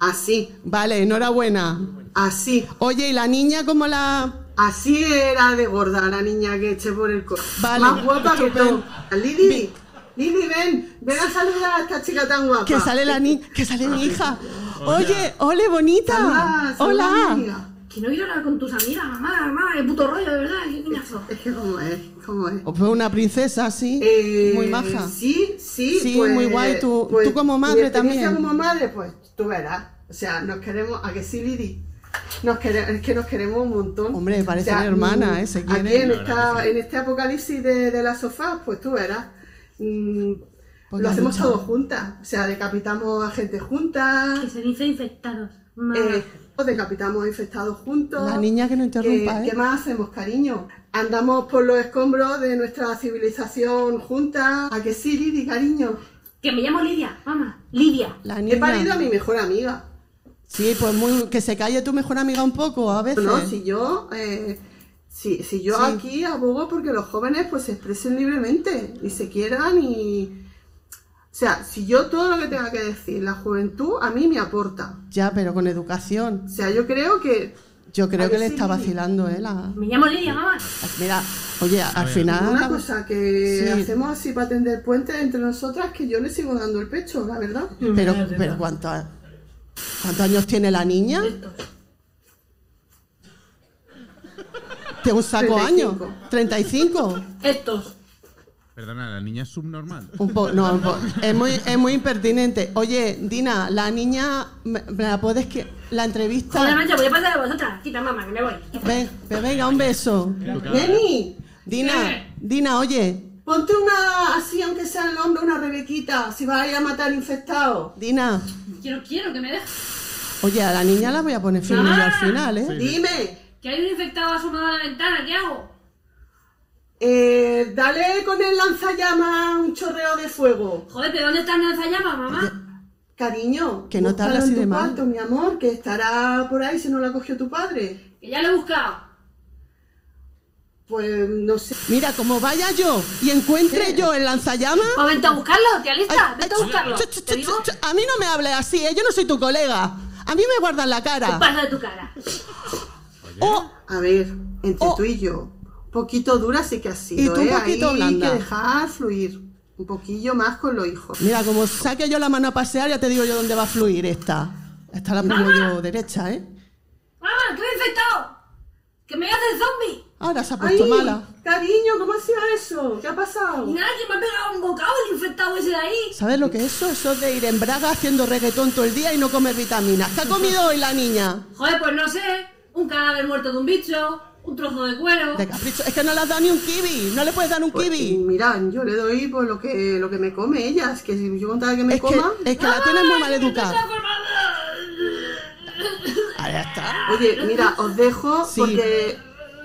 Así, Vale, enhorabuena. así. Oye, ¿y la niña cómo la...? Así era de gorda la niña que eché por el coche. Vale, Más guapa que todo. Lili, Lili, ven, ven a saludar a esta chica tan guapa. Que sale la niña, que sale mi hija. Oye, ole, bonita. Saluda, saluda a mi Hola. Que no quiero hablar con tus amigas, mamá, mamá, qué puto rollo, de verdad, qué coñazo. Es que cómo es, cómo es. O fue una princesa, sí. Eh, muy maja. Sí, sí, Sí, pues, muy guay. Tú- pues, tú como mi madre también. como madre, pues tú verás. O sea, nos queremos, ¿a que sí, Lili? Nos quere- es que nos queremos un montón. Hombre, parecen O sea, hermanas, mm, ¿eh? Se Aquí en, esta, en este apocalipsis de, de las sofás, pues tú verás. mm, Pues lo hacemos lucha. todos juntas. O sea, decapitamos a gente juntas. Que se dice infectados. Eh, decapitamos infectados juntos. La niña que no interrumpa, ¿Qué, ¿eh? qué más hacemos, cariño? Andamos por los escombros de nuestra civilización juntas. ¿A que sí, Lili, cariño? Que me llamo Lidia, mamá. Lidia. La He parido a mi mejor amiga. Sí, pues muy, que se calle tu mejor amiga un poco a veces. No, si yo, eh, si, si yo Sí. aquí abogo porque los jóvenes pues se expresen libremente y se quieran y... O sea, si yo todo lo que tenga que decir, la juventud a mí me aporta. Ya, pero con educación. O sea, yo creo que... Yo creo ¿A que le sí? está vacilando, ¿eh? La... Me llamo Lidia, mamá. Mira, oye, al final. Una cosa que Sí. hacemos así para tender puentes entre nosotras que yo le sigo dando el pecho, la verdad. Pero, pero ¿cuánto- ¿cuántos años tiene la niña? Tiene un saco 35. años. 35. Estos. Perdona, la niña es subnormal. Un po- no, un po- es, muy, es muy impertinente. Oye, Dina, la niña, ¿me, me la puedes que la entrevista? Joder, macho, voy a pasar a vosotras. Quita, mamá, que me voy. Ven, ven, venga, un beso. Neni, Dina, Dina, oye, ponte una así, aunque sea el hombro, una rebequita, si vas a ir a matar infectados. Dina, Quiero, quiero que me dejes. oye, a la niña la voy a poner firme al final, ¿eh? Dime, Que hay un infectado asomado a la ventana, ¿qué hago? Eh, dale con el lanzallamas un chorreo de fuego. Joder, ¿pero dónde está el lanzallamas, mamá? Cariño, Que no te tu de mal. cuarto, mi amor, que estará por ahí si no la cogió tu padre. Que ya lo he buscado. Pues no sé. Mira, como vaya yo y encuentre yo el lanzallamas. Pues vente a buscarlo, tía lista. Ay, Vente a buscarlo. A mí no me hables así, ¿eh? yo no soy tu colega. A mí me guardan la ¿Qué cara. pasa de tu cara? Oh, A ver, entre Oh. tú y yo, un poquito dura sí que ha sido, tú un ¿eh? poquito Ahí blanda. hay que dejar fluir un poquillo más con los hijos. mira, como saque yo la mano a pasear, ya te digo yo dónde va a fluir esta. Esta la pongo yo derecha, ¿eh? Mamá, que me he infectado. Que me hace el zombie. Ahora se ha ¡Ay, puesto mala. cariño, ¿cómo ha sido eso? ¿Qué ha pasado? Y nada, que me ha pegado un bocado el infectado ese de ahí. ¿Sabes lo que es eso? Eso es de ir en braga haciendo reggaetón todo el día y no comer vitaminas. ¿Qué ha comido hoy la niña? Joder, pues no sé. Un cadáver muerto de un bicho. Un trozo de cuero. De capricho. Es que no le has dado ni un kiwi. No le puedes dar un Pues, kiwi. mira, yo le doy pues, lo, que, lo que me come ella. Es que si yo contara que me Es que, coma... es que la tienes muy mal ¡Ay, que educada. Ahí está. Oye, mira, os dejo Sí. porque,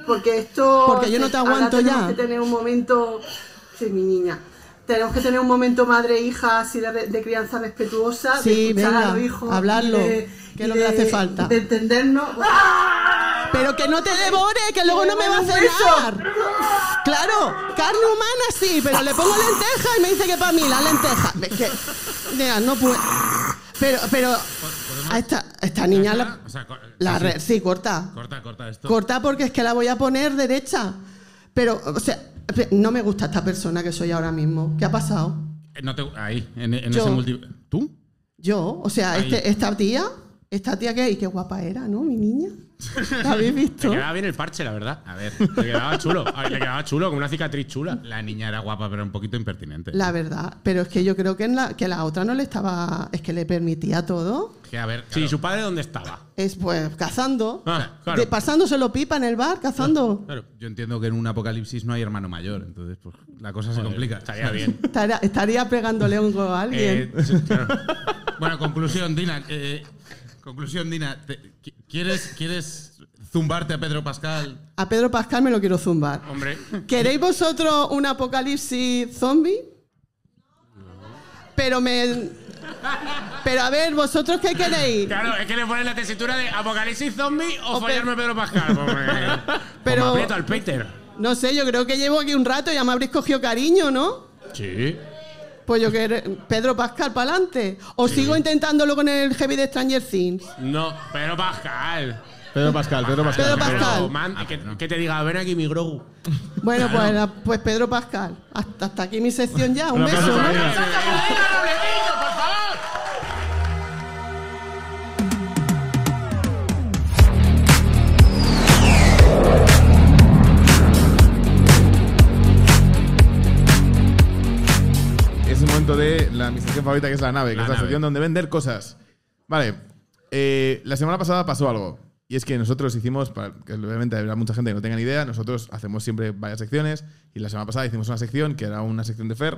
porque esto... Porque yo no te ahora aguanto tenemos ya. que tener un momento... Sí, mi niña. Tenemos que tener un momento madre-hija así de, de crianza respetuosa, Sí, de escuchar venga, a los hijos, hablarlo, y de- que es lo que le hace falta. De entendernos. Pero que no te devore, que luego no me va a cenar. Claro, carne humana sí, pero le pongo lenteja y me dice que para mí la lenteja. Es que, mira, no puedo. Pero, pero, A esta, esta niña la, O sea, co- la sí, re- sí. corta. Corta, corta esto. Corta porque es que la voy a poner derecha. Pero, o sea, no me gusta esta persona que soy ahora mismo. ¿Qué ha pasado? Eh, No te, ahí, en, en Yo. ese multi. ¿Tú? Yo, o sea, este- esta tía, esta tía que, y qué guapa era, ¿no? Mi niña. ¿La habéis Le visto? quedaba bien el parche, la verdad. A ver. Le quedaba chulo. A ver, Le quedaba chulo, con una cicatriz chula. La niña era guapa, pero un poquito impertinente. La verdad. Pero es que yo creo que, en la, que la otra no le estaba. Es que le permitía todo. Que a ver. Sí, claro, ¿su padre dónde estaba? Es pues cazando. Ah, claro. De- pasándoselo pipa en el bar, cazando. Claro. Yo entiendo que en un apocalipsis no hay hermano mayor, entonces pues la cosa se complica. Estaría bien. Estaría, estaría pegándole un go a alguien. Eh, sí, claro. Bueno, conclusión, Dina. eh, conclusión, Dina. ¿quieres, ¿Quieres zumbarte a Pedro Pascal? A Pedro Pascal me lo quiero zumbar. Hombre, ¿Queréis vosotros un apocalipsis zombie? Pero me. Pero a ver, ¿vosotros qué queréis? claro, es que le ponen la tesitura de Apocalipsis Zombie o, O follarme a Pedro Pascal. Pues me- Pero- me al Peter. No sé, yo creo que llevo aquí un rato y ya me habréis cogido cariño, ¿no? Sí. Pues yo que Pedro Pascal para adelante. O sigo intentándolo con el heavy de Stranger Things. No, Pedro Pascal. Pedro Pascal, Pedro Pascal. Pedro Pero, Pascal. man, que, que te diga, ven aquí mi Grogu. Bueno, pues, pues Pedro Pascal. Hasta, hasta aquí mi sección ya. Un beso. ¿no? Momento de la mi sección favorita, que es la nave, que La es la nave. sección donde vender cosas. Vale. eh, la semana pasada pasó algo. Y es que nosotros hicimos, para que obviamente habrá mucha gente que no tenga ni idea, nosotros hacemos siempre varias secciones. Y la semana pasada hicimos una sección que era una sección de Fer,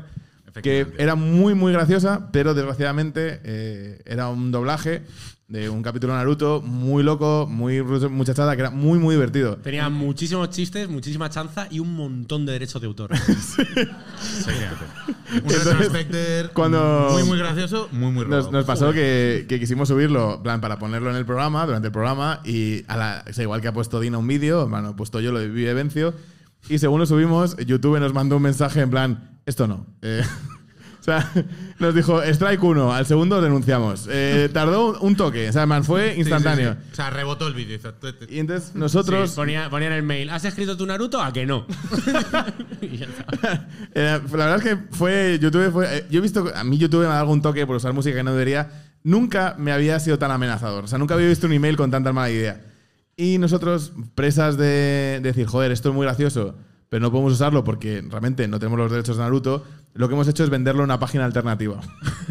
que era muy, muy graciosa, pero desgraciadamente eh, era un doblaje de un capítulo de Naruto muy loco, muy muchachada, que era muy, muy divertido. Tenía muchísimos chistes, muchísima chanza y un montón de derechos de autor. Un retrospector cuando- muy, muy gracioso, muy, muy Nos, robo. nos pasó que, que quisimos subirlo en plan, para ponerlo en el programa, durante el programa, y a la, o sea, igual que ha puesto Dina un vídeo, bueno, he puesto yo lo de Vive Vencio, y según lo subimos, YouTube nos mandó un mensaje en plan, esto no. Eh, o sea, nos dijo, strike 1, al segundo denunciamos. Eh, tardó un, toque, o sea, man, fue Sí, sí, instantáneo. sí. O sea, rebotó el vídeo. Y entonces nosotros... Sí, ponía, ponía en el mail, ¿has escrito tu Naruto? ¿A que no? Y ya está. Eh, la verdad es que fue YouTube fue, eh, yo he visto a mí YouTube me ha dado algún toque por usar música que no debería nunca me había sido tan amenazador o sea nunca había visto un email con tanta mala idea y nosotros presas de, de decir joder esto es muy gracioso pero no podemos usarlo porque realmente no tenemos los derechos de Naruto lo que hemos hecho es venderlo en una página alternativa.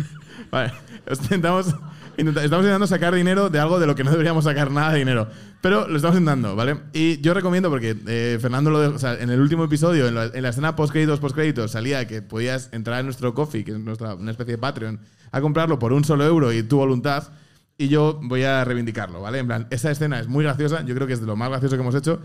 Vale intentamos intenta- estamos intentando sacar dinero de algo de lo que no deberíamos sacar nada de dinero pero lo estamos intentando vale y yo recomiendo porque eh, Fernando lo o sea, en el último episodio en la, en la escena post créditos post créditos salía que podías entrar en nuestro coffee que es nuestra una especie de Patreon a comprarlo por un solo euro y tu voluntad y yo voy a reivindicarlo vale en plan esa escena es muy graciosa yo creo que es de lo más gracioso que hemos hecho.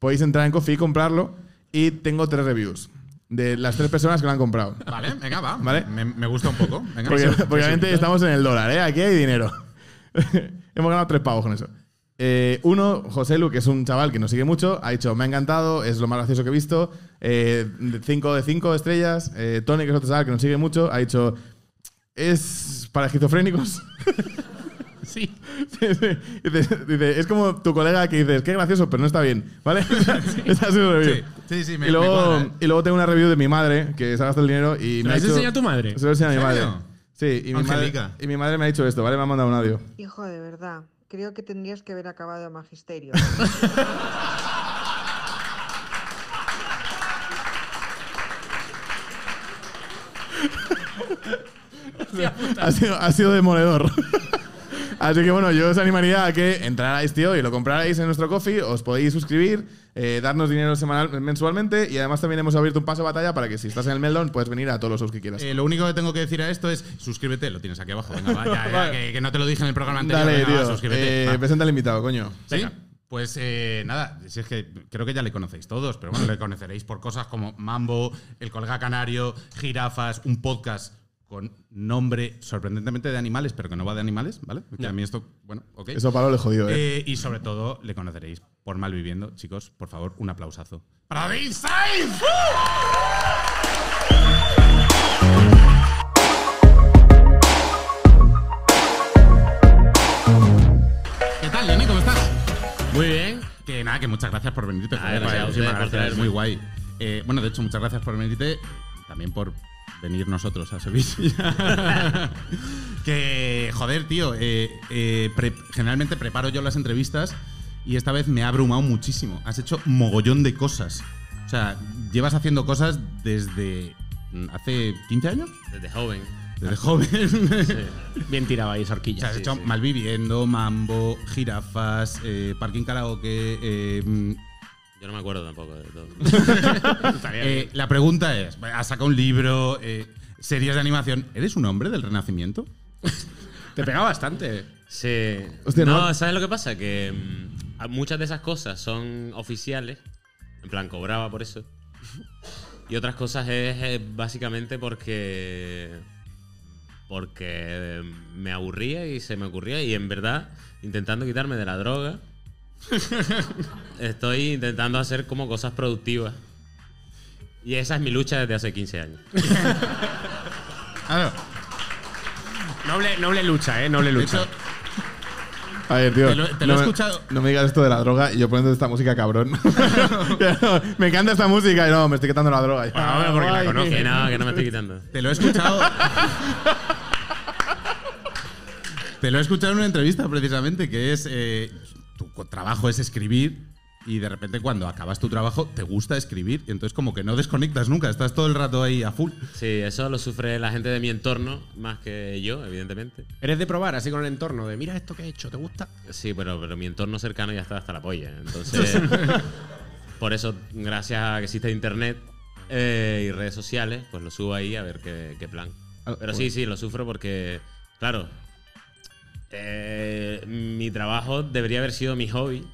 Podéis entrar en coffee y comprarlo y tengo tres reviews de las tres personas que lo han comprado Vale, venga, va. Vale. Me, me gusta un poco. Venga. porque, porque obviamente estamos en el dólar, ¿eh? Aquí hay dinero. Hemos ganado tres pavos con eso. Eh, uno, José Lu, que es un chaval que nos sigue mucho, ha dicho, me ha encantado, es lo más gracioso que he visto. Eh, cinco de cinco estrellas. Eh, Tony, que es otro chaval que nos sigue mucho, ha dicho, es para esquizofrénicos. Sí. Sí, sí. Dice, dice, es como tu colega que dices, qué gracioso, pero no está bien, ¿vale? Esa es su review. Sí, sí, sí, me, y, luego, me cuadra, ¿eh? y luego tengo una review de mi madre, que se ha gastado el dinero y ¿Se me lo ha has dicho... enseñado a tu madre? Se lo he enseñado a mi ¿En madre. Sí, y mi, madre, y mi madre me ha dicho esto, ¿vale? Me ha mandado un audio. Hijo, de verdad, creo que tendrías que haber acabado magisterio. ha, sido, ha sido demoledor. Así que bueno, yo os animaría a que entrarais, tío, y lo comprarais en nuestro coffee, os podéis suscribir, eh, darnos dinero semanal, mensualmente y además también hemos abierto un paso de batalla para que si estás en el Meldon puedes venir a todos los shows que quieras. Eh, lo único que tengo que decir a esto es suscríbete, lo tienes aquí abajo. Venga, va, ya, que, que no te lo dije en el programa anterior. Dale, venga, va, tío. suscríbete. Eh, presenta al invitado, coño. ¿Sí? Pues eh, nada, si es que creo que ya le conocéis todos, pero bueno, le conoceréis por cosas como Mambo, El Colega Canario, Jirafas, un podcast con nombre sorprendentemente de animales, pero que no va de animales, ¿vale? Que a mí esto, bueno, ok. Eso para lo he jodido, ¿eh? ¿eh? Y sobre todo le conoceréis por mal viviendo, Chicos, por favor, un aplausazo. ¡Para David Sainz! ¿Qué tal, Lenny? ¿Cómo estás? Muy bien. Que nada, que muchas gracias por venirte. Ah, muy guay. Eh, bueno, de hecho, muchas gracias por venirte. También por venir nosotros a Sevilla. que, joder, tío, eh, eh, pre- generalmente preparo yo las entrevistas y esta vez me ha abrumado muchísimo. Has hecho mogollón de cosas. O sea, llevas haciendo cosas desde mm, hace 15 años, Desde joven. desde joven. Bien tirado ahí esa O horquilla. sea, has Sí, hecho sí. Malviviendo, Mambo, Jirafas, eh, Parking Karaoke. Yo no me acuerdo tampoco de todo. eh, la pregunta es: has sacado un libro, eh, series de animación. ¿Eres un hombre del Renacimiento? Te pega bastante. Sí. Hostia, no, no. ¿sabes lo que pasa? Que mm, muchas de esas cosas son oficiales. En plan, cobraba por eso. Y otras cosas es eh, básicamente porque. Porque eh, me aburría y se me ocurría. Y en verdad, intentando quitarme de la droga, estoy intentando hacer como cosas productivas. Y esa es mi lucha desde hace 15 años. Claro. Noble, noble lucha, ¿eh? Noble lucha. hecho, A ver, tío. Te lo- te lo he no me- escuchado. No me digas esto de la droga y yo poniendo esta música cabrón. me encanta esta música y no, me estoy quitando la droga. Bueno, hombre, porque la Ay, conoce. Que no, que no me estoy quitando. te lo he escuchado. te lo he escuchado en una entrevista precisamente, que es. eh, tu trabajo es escribir. Y de repente, cuando acabas tu trabajo, te gusta escribir. Y entonces, como que no desconectas nunca, estás todo el rato ahí a full. Sí, eso lo sufre la gente de mi entorno más que yo, evidentemente. Eres de probar así con el entorno, de mira esto que he hecho, ¿te gusta? Sí, pero, pero mi entorno cercano ya está hasta la polla. Entonces, por eso, gracias a que existe internet eh, y redes sociales, pues lo subo ahí a ver qué, qué plan. Ah, Pero sí, sí, lo sufro porque, claro, eh, mi trabajo debería haber sido mi hobby.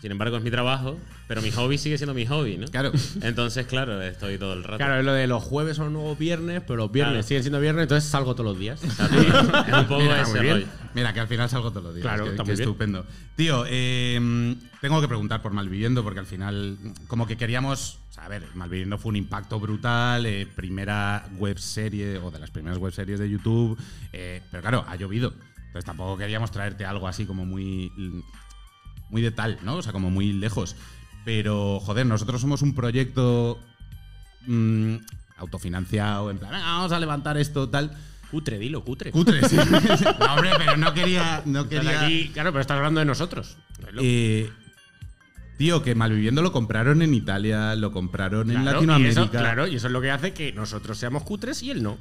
Sin embargo, es mi trabajo, pero mi hobby sigue siendo mi hobby, ¿no? Claro. Entonces, claro, estoy todo el rato. Claro, es lo de los jueves son nuevos viernes, pero los viernes Claro. siguen siendo viernes, entonces salgo todos los días. Exacto. es un poco Mira, ese rollo. Mira, que al final salgo todos los días. Claro, que, está que muy bien. estupendo. Tío, eh, tengo que preguntar por Malviviendo, porque al final, como que queríamos. o sea, a ver, Malviviendo fue un impacto brutal, eh, primera web serie, o de las primeras web series de YouTube. eh, pero claro, ha llovido. Entonces tampoco queríamos traerte algo así como muy. Muy de tal, ¿no? O sea, como muy lejos. Pero, joder, nosotros somos un proyecto. mm, autofinanciado, en plan, "Venga, vamos a levantar esto, tal. Cutre, dilo, cutre. Cutre, sí. no, hombre, pero no quería. No quería aquí, claro, pero estás hablando de nosotros. eh, tío, que Malviviendo lo compraron en Italia, lo compraron en Latinoamérica. Y eso, claro, y eso es lo que hace que nosotros seamos cutres y él no.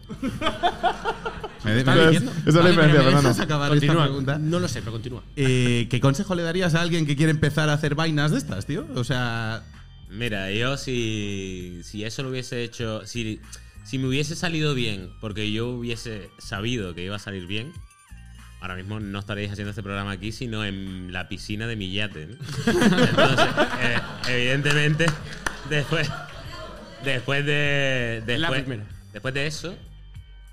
Me, me Esa está es- diciendo. esa es la diferencia. No lo sé, pero continúa. Eh, ¿Qué consejo le darías a alguien que quiere empezar a hacer vainas de estas, tío? O sea, Mira, yo si, si eso lo hubiese hecho, si, si me hubiese salido bien, porque yo hubiese sabido que iba a salir bien, ahora mismo no estaréis haciendo este programa aquí, sino en la piscina de mi yate. ¿no? Entonces, eh, evidentemente, después, después de, después, de eso,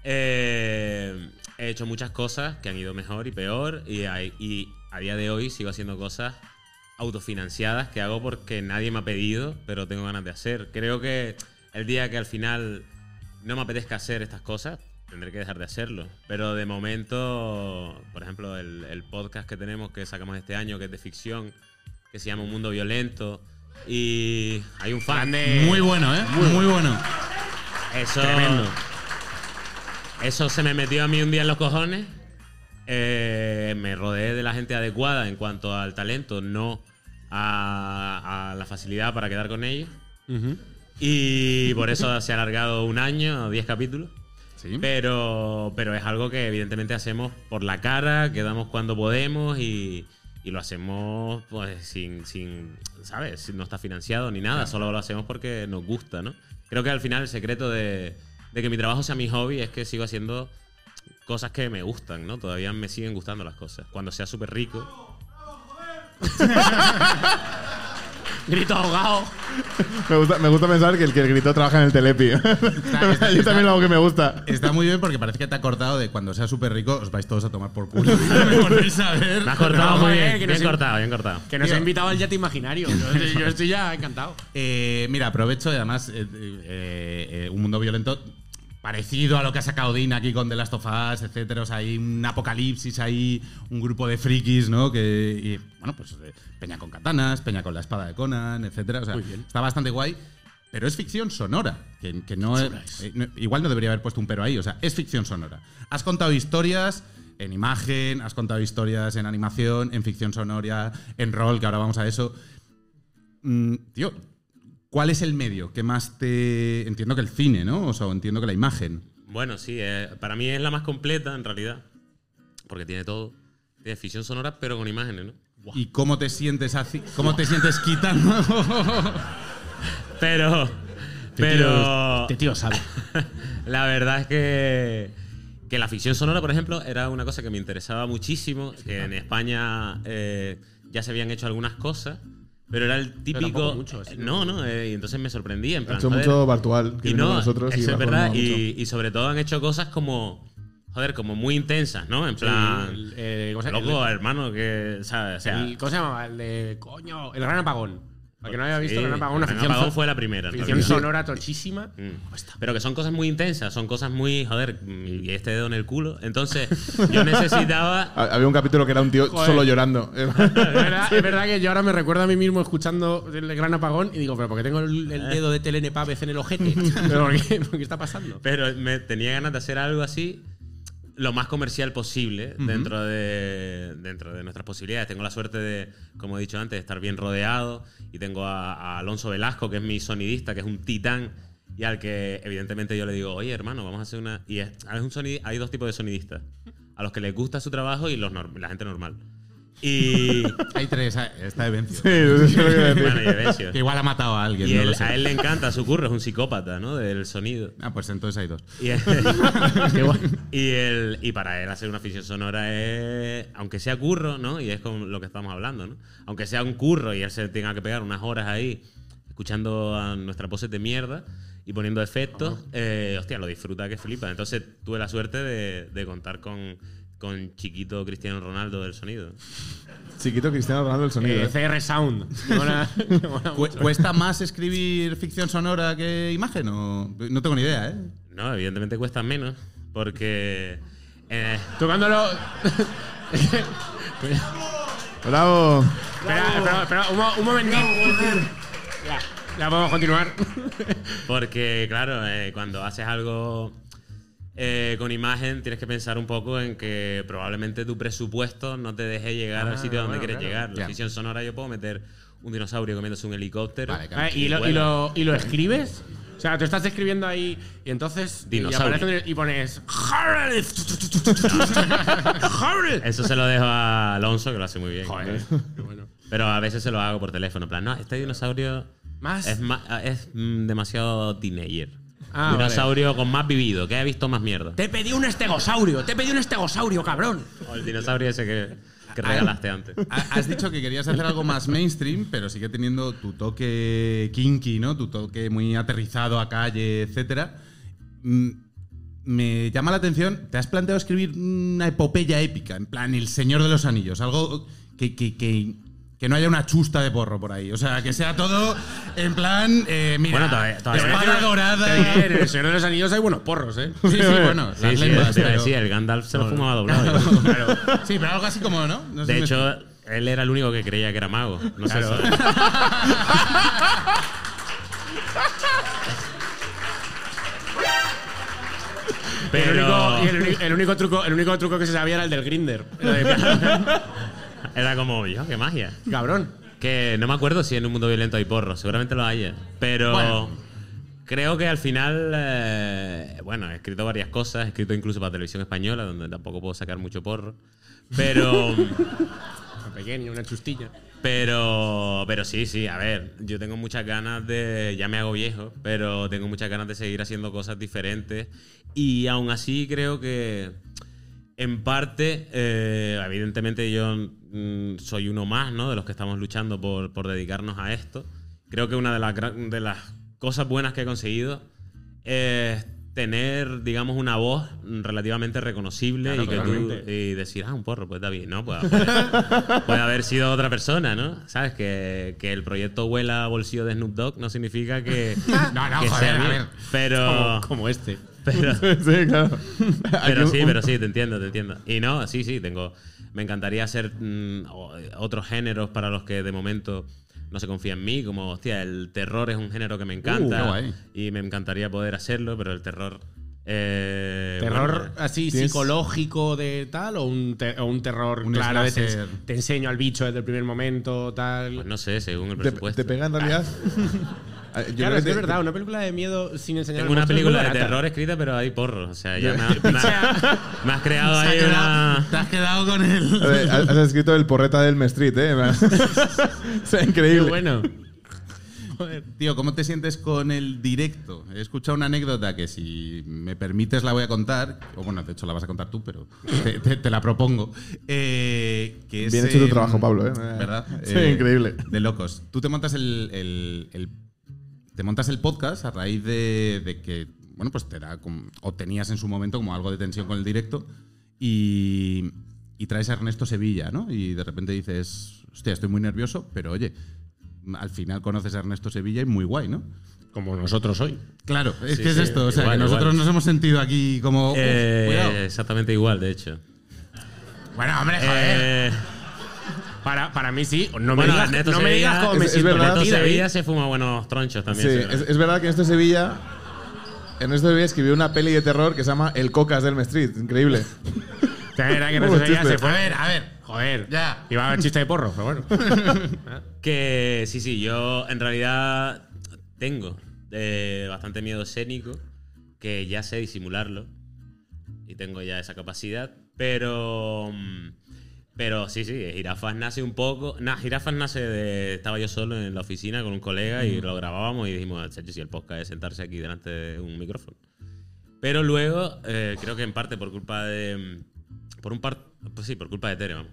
eh, he hecho muchas cosas que han ido mejor y peor, y, hay- y a día de hoy sigo haciendo cosas autofinanciadas que hago porque nadie me ha pedido, pero tengo ganas de hacer. Creo que el día que al final no me apetezca hacer estas cosas, tendré que dejar de hacerlo. Pero de momento, por ejemplo, el, el podcast que tenemos que sacamos este año, que es de ficción, que se llama Un Mundo Violento, y hay un fan. muy bueno, ¿eh? Muy, bueno. Eso, Tremendo. eso se me metió a mí un día en los cojones. Eh, me rodeé de la gente adecuada en cuanto al talento, no a, a la facilidad para quedar con ellos. Y por eso se ha alargado un año, 10 capítulos. Sí. Pero, pero es algo que evidentemente hacemos por la cara, quedamos cuando podemos y, y lo hacemos pues sin, sin, ¿sabes? No está financiado ni nada, solo lo hacemos porque nos gusta, ¿no? Creo que al final el secreto de, de que mi trabajo sea mi hobby es que sigo haciendo cosas que me gustan, ¿no? Todavía me siguen gustando las cosas. Cuando sea súper rico, Grito ahogado. Me gusta, me gusta pensar que el que gritó trabaja en el Telepi. está- Yo también lo hago que me gusta. Está muy bien porque parece que te ha cortado de cuando sea súper rico, os vais todos a tomar por culo. Me volvéis a ver. me has cortado muy joder, bien, bien cortado, bien cortado. Que nos Tío. ha invitado al yate imaginario. Yo, yo estoy ya encantado. Eh, mira, aprovecho y además eh, eh, eh, Un Mundo Violento parecido a lo que ha sacado Dean aquí con The Last of Us, etcétera. O sea, hay un apocalipsis ahí, un grupo de frikis, ¿no? Que, y, bueno, pues eh, Peña con katanas, Peña con la espada de Conan, etcétera. O sea, está bastante guay. Pero es ficción sonora, que, que no, es, eh, no- igual no debería haber puesto un pero ahí, o sea, es ficción sonora. Has contado historias en imagen, has contado historias en animación, en ficción sonora, en rol, que ahora vamos a eso. Mm, tío, ¿cuál es el medio que más te... Entiendo que el cine, ¿no? O sea, entiendo que la imagen. Bueno, sí, eh, para mí es la más completa en realidad. Porque tiene todo. Tiene ficción sonora, pero con imágenes, ¿no? ¿Y cómo te sientes así? ¿Cómo te sientes quitando? Pero. Pero. Este tío sabe. la verdad es que. Que la ficción sonora, por ejemplo, era una cosa que me interesaba muchísimo. Que en España eh, ya se habían hecho algunas cosas. Pero era el típico. tampoco mucho, así, no, no, eh, y entonces me sorprendía. En Ha plan, hecho joder, mucho Bartual, que y vino no, con nosotros y es verdad. sobre todo han hecho cosas como. Joder, como muy intensas, ¿no? En plan. el- eh, ¿cómo se- loco, el- hermano, que. ¿sabes? O sea, El- ¿Cómo se llamaba? El de. Coño. El Gran Apagón. Para que no haya visto sí, el Gran Apagón, una El Gran ficción. Apagón fue la primera. Ficción sonora tochísima. Mm. Pero que son cosas muy intensas, son cosas muy, joder, y este dedo en el culo. Entonces, yo necesitaba. Ha- Había un capítulo que era un tío Joder. solo llorando. Es verdad, es verdad que yo ahora me recuerdo a mí mismo escuchando el gran apagón y digo, pero porque tengo el, el dedo de Telene Pávez en el ojete. ¿Pero por qué? ¿Por qué está pasando? Pero me tenía ganas de hacer algo así lo más comercial posible dentro, de, dentro de nuestras posibilidades. Tengo la suerte de, como he dicho antes, de estar bien rodeado y tengo a, a Alonso Velasco, que es mi sonidista, que es un titán y al que evidentemente yo le digo, oye hermano, vamos a hacer una... Y es, es un sonidi- hay dos tipos de sonidistas, a los que les gusta su trabajo y los norm- la gente normal. Y... Hay tres, eh, está Evencio. Sí, eso es lo que iba a decir. bueno, y Evencio. Que igual ha matado a alguien. Y no él- lo sé. a él le encanta su curro, es un psicópata, ¿no? Del sonido. Ah, pues entonces hay dos. Y, y, el, y para él hacer una ficción sonora es, aunque sea curro, ¿no? Y es con lo que estamos hablando, ¿no? Aunque sea un curro y él se tenga que pegar unas horas ahí escuchando a nuestras voces de mierda y poniendo efectos, eh, hostia, lo disfruta que flipa. Entonces tuve la suerte de, de contar con, con chiquito Cristiano Ronaldo del sonido. Chiquito Cristiano Ronaldo el sonido. Eh, ¿eh? CR Sound. Me mola- me mola Cu- mucho. ¿Cuesta más escribir ficción sonora que imagen? O... No tengo ni idea, ¿eh? No, evidentemente cuesta menos porque... eh, Tocándolo. Bravo. espera, espera, espera, un, un momentito. Ya, ya podemos continuar. Porque, claro, eh, cuando haces algo eh, con imagen, tienes que pensar un poco en que probablemente tu presupuesto no te deje llegar al sitio donde bueno, quieres claro. llegar. La ficción sonora yo puedo meter un dinosaurio comiéndose un helicóptero. Vale, claro. Ah, ¿y, lo, y, lo, ¿Y lo escribes? O sea, tú estás escribiendo ahí y entonces. Y, Dinosaurio. un- y pones. Eso se lo dejo a Alonso, que lo hace muy bien. Joder, qué bueno. Pero a veces se lo hago por teléfono. En plan, no, este dinosaurio Más. es, ma- es mm, demasiado teenager. Ah, dinosaurio con más vivido, que ha visto más mierda. Te pedí un estegosaurio, te pedí un estegosaurio, cabrón. O el dinosaurio ese que, que regalaste antes. Ha- Has dicho que querías hacer algo más mainstream, pero sigue teniendo tu toque kinky, ¿no? Tu toque muy aterrizado a calle, etcétera. Mm, Me llama la atención, ¿te has planteado escribir una epopeya épica? En plan, El Señor de los Anillos, algo que, que- que- que no haya una chusta de porro por ahí. O sea, que sea todo en plan, eh, mira, Bueno, todavía- todavía- espada dorada. En el Señor de los Anillos hay buenos porros, ¿eh? Sí, sí, bueno, Sí, las sí, lenguas, pero- decir, el Gandalf se lo fumaba doblado. Sí, pero algo así como, ¿no? De si me hecho, él era el único que creía que era mago. No sé Claro. El Pero único, el único truco, el único truco que se sabía era el del Grinder. Era como, yo, qué magia. Cabrón. Que no me acuerdo si en un mundo violento hay porros, seguramente lo haya. Pero Bueno. creo que al final, eh, bueno, he escrito varias cosas, he escrito incluso para televisión española, donde tampoco puedo sacar mucho porro. Pero, Una pequeña, una chustilla. pero, pero sí, sí, a ver, yo tengo muchas ganas de, ya me hago viejo, pero tengo muchas ganas de seguir haciendo cosas diferentes. Y aún así creo que, en parte, eh, evidentemente yo mm, soy uno más, ¿no? De los que estamos luchando por, por dedicarnos a esto. Creo que una de las, de las cosas buenas que he conseguido es tener, digamos, una voz relativamente reconocible Claro, y, que tú- y decir, ah, un porro, pues David, ¿no? Pues, puede, puede haber sido otra persona, ¿no? ¿Sabes? Que, que el proyecto huela bolsillo de Snoop Dogg no significa que, No, no, que joder, sea a ver. Pero, Como, como este. Pero, sí, claro. pero sí, pero sí, te entiendo, te entiendo. Y no, sí, sí, tengo. Me encantaría hacer mm, o- otros géneros para los que de momento no se confía en mí. Como, hostia, el terror es un género que me encanta. qué guay. Y me encantaría poder hacerlo, pero el terror. eh, ¿Terror bueno, así tienes- psicológico de tal o un, te- o un terror Un claro de te, te enseño al bicho desde el primer momento tal? pues no sé, según el ¿Te, presupuesto. te pega en realidad? Ah, yo creo claro, es que es verdad, una película de miedo sin enseñar Tengo una película de terror escrita, pero hay porro. O sea, ya me, ha- me ha- me has creado ahí quedado- una. Te has quedado con él. Ver, Has escrito el porreta del Street, ¿eh? o sea, Qué increíble. bueno. Tío, ¿cómo te sientes con el directo? He escuchado una anécdota que si me permites la voy a contar, o bueno, de hecho la vas a contar tú, pero te, te- te la propongo. Eh, que es, Bien hecho tu trabajo, Pablo, ¿eh? ¿Verdad? Sí, Eh, increíble. De locos. Tú te montas el, el- el- te montas el podcast a raíz de, de que, bueno, pues te da como- o tenías en su momento como algo de tensión con el directo y, y traes a Ernesto Sevilla, ¿no? Y de repente dices, hostia, estoy muy nervioso, pero oye, al final conoces a Ernesto Sevilla y muy guay, ¿no? Como nosotros hoy. Claro, es Sí, que es sí, esto, o sea, igual, que nosotros igual. nos hemos sentido aquí como... "Uf, Eh, cuidado". exactamente igual, de hecho. Bueno, hombre, Eh, Para, para mí sí. No me Bueno, digas, no me digas cómo me es- es siento verdad. Ahí. Sevilla se fuma buenos tronchos también. sí, es, es verdad que en este Sevilla. En este Sevilla escribió una peli de terror que se llama El Cocas del Street. Increíble. Era que no se se fue. A ver, a ver. Joder. Ya. Iba a haber chiste de porro, pero bueno. Que sí, sí, yo en realidad tengo eh, bastante miedo escénico, que ya sé disimularlo y tengo ya esa capacidad, pero mm, pero sí, sí, Girafas nace un poco, nah, Girafas nace de estaba yo solo en la oficina con un colega y lo grabábamos y dijimos, "Chacho, si el podcast es sentarse aquí delante de un micrófono. Pero luego, eh, creo que en parte por culpa de. mm, Por un par. Pues sí, por culpa de Tere, vamos.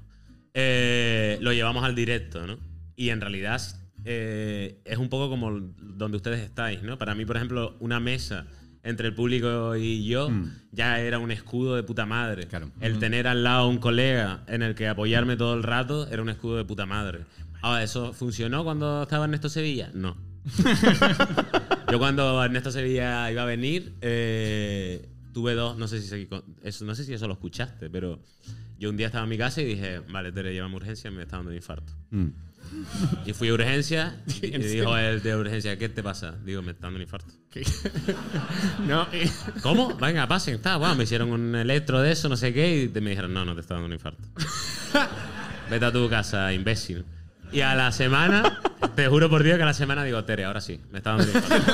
eh, lo llevamos al directo, ¿no? Y en realidad eh, es un poco como donde ustedes estáis, ¿no? Para mí, por ejemplo, una mesa entre el público y yo ya era un escudo de puta madre. Claro. El tener al lado un colega en el que apoyarme todo el rato era un escudo de puta madre. Ahora, ¿eso funcionó cuando estaba Ernesto Sevilla? No. Yo cuando Ernesto Sevilla iba a venir, eh, tuve dos, no sé, si se- eso, no sé si eso lo escuchaste, pero yo un día estaba en mi casa y dije, vale, Tere, llévame a urgencia, me está dando un infarto. Y fui a urgencia y ¿En dijo el de urgencia, ¿qué te pasa? Digo, me está dando un infarto. No, eh, ¿Cómo? Venga, pasen, está. Bueno, me hicieron un electro de eso, no sé qué, y te- me dijeron, no, no te está dando un infarto. Vete a tu casa, imbécil. Y a la semana, te juro por Dios que a la semana digo, Tere, ahora sí, me está dando un infarto.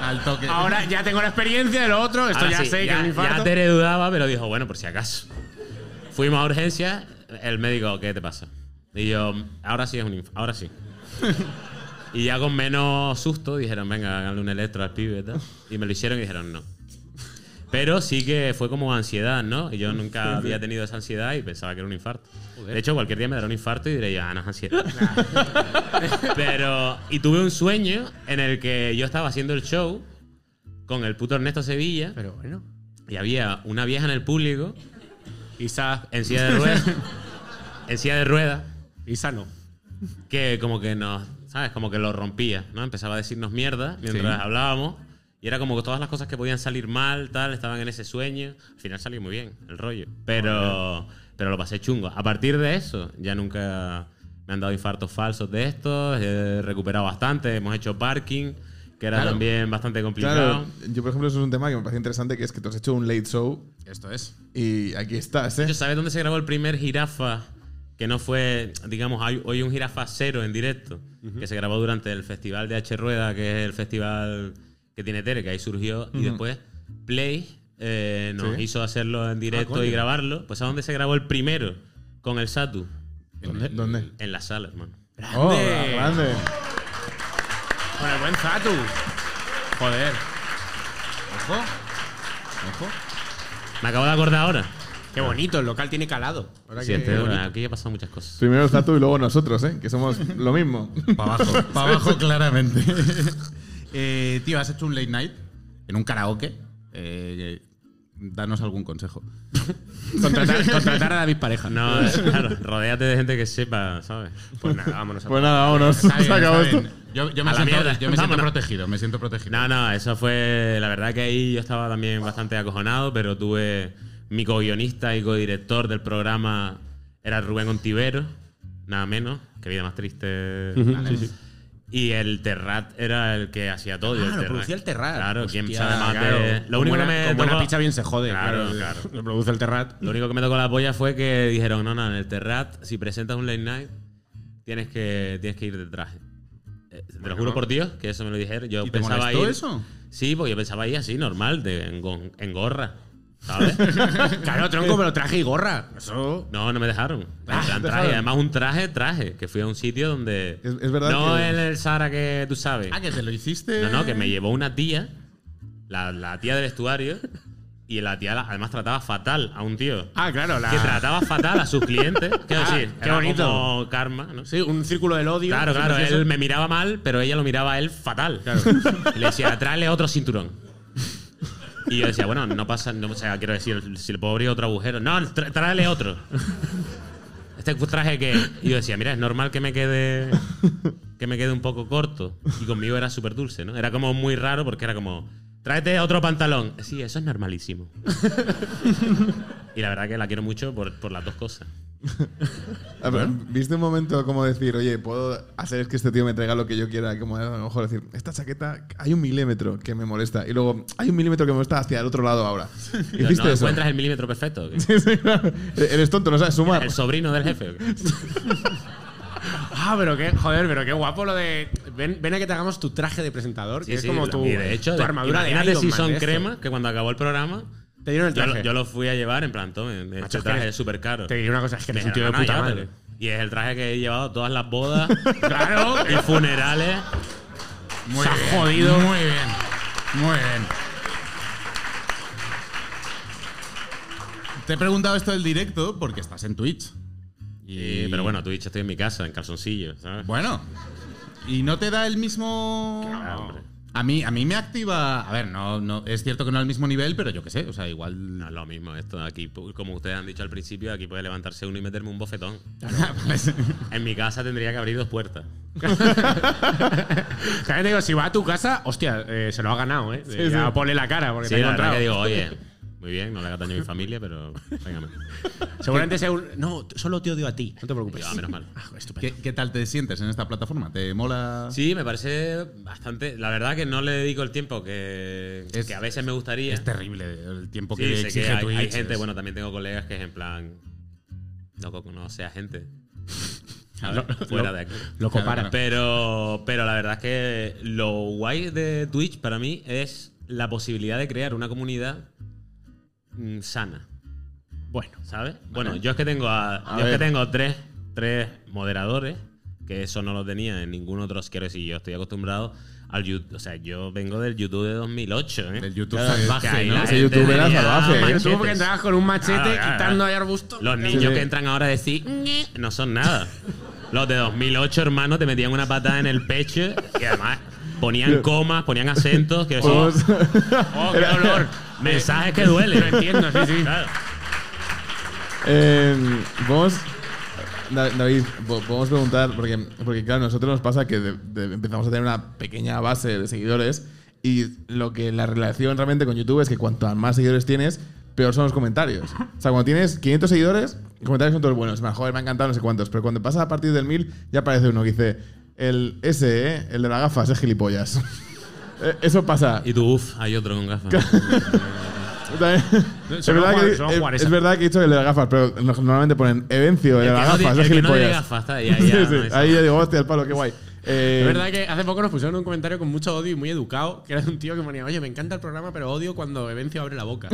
Al toque. ahora ya tengo la experiencia de lo otro. Esto Ahora ya sí, sé que ya, es un infarto. ya Tere dudaba, pero dijo, bueno, por si acaso. Fuimos a urgencia, el médico, ¿qué te pasa? Y yo, ahora sí es un ahora sí. y ya con menos susto dijeron, venga, háganle un electro al pibe y tal. Y me lo hicieron y dijeron, no. Pero sí que fue como ansiedad, ¿no? Y yo nunca había tenido esa ansiedad y pensaba que era un infarto. De hecho, cualquier día me dará un infarto y diré, ya, no es ansiedad. Pero, y tuve un sueño en el que yo estaba haciendo el show con el puto Ernesto Sevilla Pero bueno. y había una vieja en el público Isa, en silla de ruedas en silla de ruedas Isa no. que como que nos sabes como que lo rompía no empezaba a decirnos mierda mientras Sí. hablábamos y era como que todas las cosas que podían salir mal tal estaban en ese sueño al final salió muy bien el rollo pero pero lo pasé chungo a partir de eso ya nunca me han dado infartos falsos de estos he recuperado bastante hemos hecho parking que era Claro. también bastante complicado Claro, yo por ejemplo eso es un tema que me parece interesante, que es que tú has hecho un late show Esto es. y aquí estás, ¿eh? ¿Sabes dónde se grabó el primer jirafa? Que no fue, digamos, hay hoy un jirafa cero en directo, que se grabó durante el festival de H Rueda, que es el festival que tiene Tere, que ahí surgió, y después Play eh, nos Sí. hizo hacerlo en directo coño. y grabarlo. Pues ¿a dónde se grabó el primero con el Satu? ¿Dónde? ¿Dónde? En la sala, hermano. Oh, Grande. grande. Con el buen Zatu. Joder. Ojo. Ojo. Me acabo de acordar ahora. Qué bonito, el local tiene calado. Ahora Sí, que- este- bonito. aquí ha pasado muchas cosas. Primero Zatu y luego nosotros, ¿eh? Que somos lo mismo. Para abajo. Para abajo, claramente. Eh, tío, has hecho un late night en un karaoke. Eh, danos algún consejo. Contratar, contratar a David Pareja. No, eh, claro, rodéate de gente que sepa, ¿sabes? Pues nada, vámonos a Pues nada, vámonos. Está bien, Se acabó está esto. bien. Yo, yo me, la siento, mierda. yo me siento Vámonos. protegido, me siento protegido. No, no, eso fue. La verdad que ahí yo estaba también bastante acojonado, pero tuve. Mi co-guionista y co-director del programa era Rubén Ontivero, nada menos. Qué vida más triste. Y el Terrat era el que hacía todo. Ah, el lo Terrat. producía el Terrat. Claro, Hostia, quién sabe más claro. de. Lo único buena, que me. con buena tocó- pizza bien se jode. Claro, Claro, claro. Lo produce el Terrat. Lo único que me tocó la polla fue que dijeron, no, no, en el Terrat, si presentas un late night, tienes que, tienes que ir de traje. Eh, te lo juro por Dios que eso me lo dijeron. Yo ¿Y te pensaba molestó ir. eso? Sí, porque yo pensaba ir así, normal, de, en, en gorra. ¿Sabes? Claro, tronco, pero traje y gorra. Eso. No, no me dejaron. Ah, En plan, ¿te traje. dejaron? Además, un traje, traje. Que fui a un sitio donde. Es- es verdad No que- en el Sara que tú sabes. Ah, que te lo hiciste. No, no, que me llevó una tía, la, la tía del vestuario, y la tía además trataba fatal a un tío. Ah, claro, la. Que trataba fatal a sus clientes. Quiero Ah, decir, qué era bonito. como karma, ¿no? Sí, un círculo del odio. Claro, claro, él me miraba mal, pero ella lo miraba a él fatal. Y le decía, tráele otro cinturón. Y yo decía, bueno, no pasa, no, o sea, quiero decir, si le puedo abrir otro agujero. No, tráele otro. Este traje que. Y yo decía, mira, es normal que me quede. Que me quede un poco corto. Y conmigo era súper dulce, ¿no? Era como muy raro porque era como. Tráete otro pantalón. Sí, eso es normalísimo. y la verdad que la quiero mucho por, por las dos cosas. A ver, ¿Viste un momento como decir, oye, puedo hacer que este tío me traiga lo que yo quiera? Como a lo mejor decir, esta chaqueta hay un milímetro que me molesta. Y luego hay un milímetro que me molesta hacia el otro lado ahora. ¿No ¿Hiciste eso? encuentras el milímetro perfecto? Sí, sí, claro. Eres tonto, no sabes sumar. ¿El sobrino del jefe? Ah, pero qué, joder, pero qué guapo lo de. Ven, ven a que te hagamos tu traje de presentador, que Sí, es sí, como tu, y de hecho, tu armadura de imagínate Iron si Man son esto. crema, que cuando acabó el programa, Te dieron el yo traje. lo, yo lo fui a llevar en plan, tome, este Macho, es que traje es súper caro. Te diré una cosa, es que eres un Dije, tío de "No, no, puta llévatelo". madre. Y es el traje que he llevado a todas las bodas Claro. y funerales. Muy Se ha bien, jodido. Muy bien. Muy bien. Te he preguntado esto del directo porque estás en Twitch. Y, pero bueno, tú dicho estoy en mi casa, en calzoncillo, ¿sabes? Bueno. ¿Y no te da el mismo. hombre. A mí, a mí me activa. A ver, no, no, es cierto que no al mismo nivel, pero yo qué sé. O sea, igual. No es lo mismo esto. Aquí, como ustedes han dicho al principio, aquí puede levantarse uno y meterme un bofetón. En mi casa tendría que abrir dos puertas. También digo, si va a tu casa, hostia, eh, se lo ha ganado, ¿eh? ya sí. pone la cara porque Sí, te verdad encontrado. que digo, oye, muy bien, no le haga daño a mi familia, pero véngame. Seguramente sea un. No, solo te odio a ti. No te preocupes. Yo, ah, menos mal. Ah. ¿Qué, qué tal te sientes en esta plataforma? ¿Te mola? Sí, me parece bastante. La verdad que no le dedico el tiempo que, Es- que a veces me gustaría. Es terrible el tiempo Sí, que exige que hay, Twitch. hay gente, bueno, también tengo colegas que es en plan. No, no sea gente. Fuera de aquí. Lo compara. Pero, pero la verdad es que lo guay de Twitch para mí es la posibilidad de crear una comunidad mm, sana. Bueno. ¿Sabes? Bueno, yo es que tengo a, yo es ver. que tengo tres, tres moderadores, que eso no lo tenía en ningún otro, quiero decir, yo estoy acostumbrado al YouTube, o sea, yo vengo del YouTube de 2008, ¿eh? Del YouTube Claro, salvaje, Que ahí ¿no? la Ese gente youtuber tenía salvaje, machetes. Tú porque entrabas con un machete Claro, claro, quitando claro. ahí arbusto. Los niños Sí. que entran ahora a decir "Ñe", no son nada. Los de 2008, hermano, te metían una patada en el pecho y además ponían comas, ponían acentos. Que Podemos- oh, qué dolor. Mensajes que duelen. Lo entiendo, sí, sí. Claro. Eh, vamos, Da- David, po- podemos preguntar, porque, porque claro, a nosotros nos pasa que de- de- empezamos a tener una pequeña base de seguidores y lo que la relación realmente con YouTube es que cuanto más seguidores tienes, peor son los comentarios. O sea, cuando tienes 500 seguidores, los comentarios son todos buenos. Me, joder, me ha encantado, no sé cuántos. Pero cuando pasa a partir del 1000, ya aparece uno que dice, el ese, ¿eh? el de las gafas, es gilipollas. Eh, Eso pasa. Y tú, uff, hay otro con gafas. Es, verdad que, es- verdad que he dicho el de las gafas, pero no- normalmente ponen Evencio, el de las no gafas, es el que no tiene gilipollas. gafas, está ahí, ahí Sí, ya sí, no es- ahí ya digo, hostia, el palo, qué guay. Eh, Es verdad que hace poco nos pusieron un comentario con mucho odio y muy educado, que era de un tío que ponía, oye, me encanta el programa, pero odio cuando Evencio abre la boca.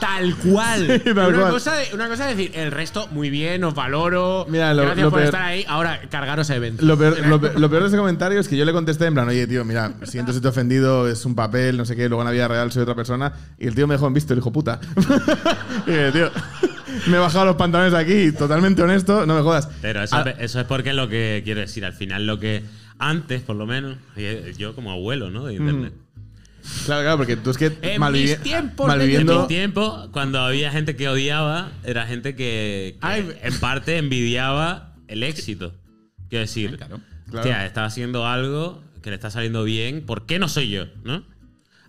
Tal cual. Sí, tal una, cual. Cosa de, una cosa es decir, el resto, muy bien, os valoro. Mira, lo- gracias lo por peor- estar ahí. Ahora, cargaros a Evencio. Lo peor, lo, pe- lo peor de ese comentario es que yo le contesté en plan, oye, tío, mira, siento si te he ofendido, es un papel, no sé qué, luego en la vida real soy otra persona. Y el tío me dejó en visto, el hijo puta. y dije, tío, me he bajado los pantalones aquí, totalmente honesto, no me jodas. Pero eso, Ah, eso es porque es lo que quiero decir. Al final, lo que antes, por lo menos, y yo como abuelo, ¿no? De internet. Claro, claro, porque tú es que En malvivi- mis tiempos En malviviendo. mi tiempo, cuando había gente que odiaba, era gente que, que Ay. en parte envidiaba el éxito. Quiero decir, claro. Está haciendo algo que le está saliendo bien, ¿por qué no soy yo? ¿No?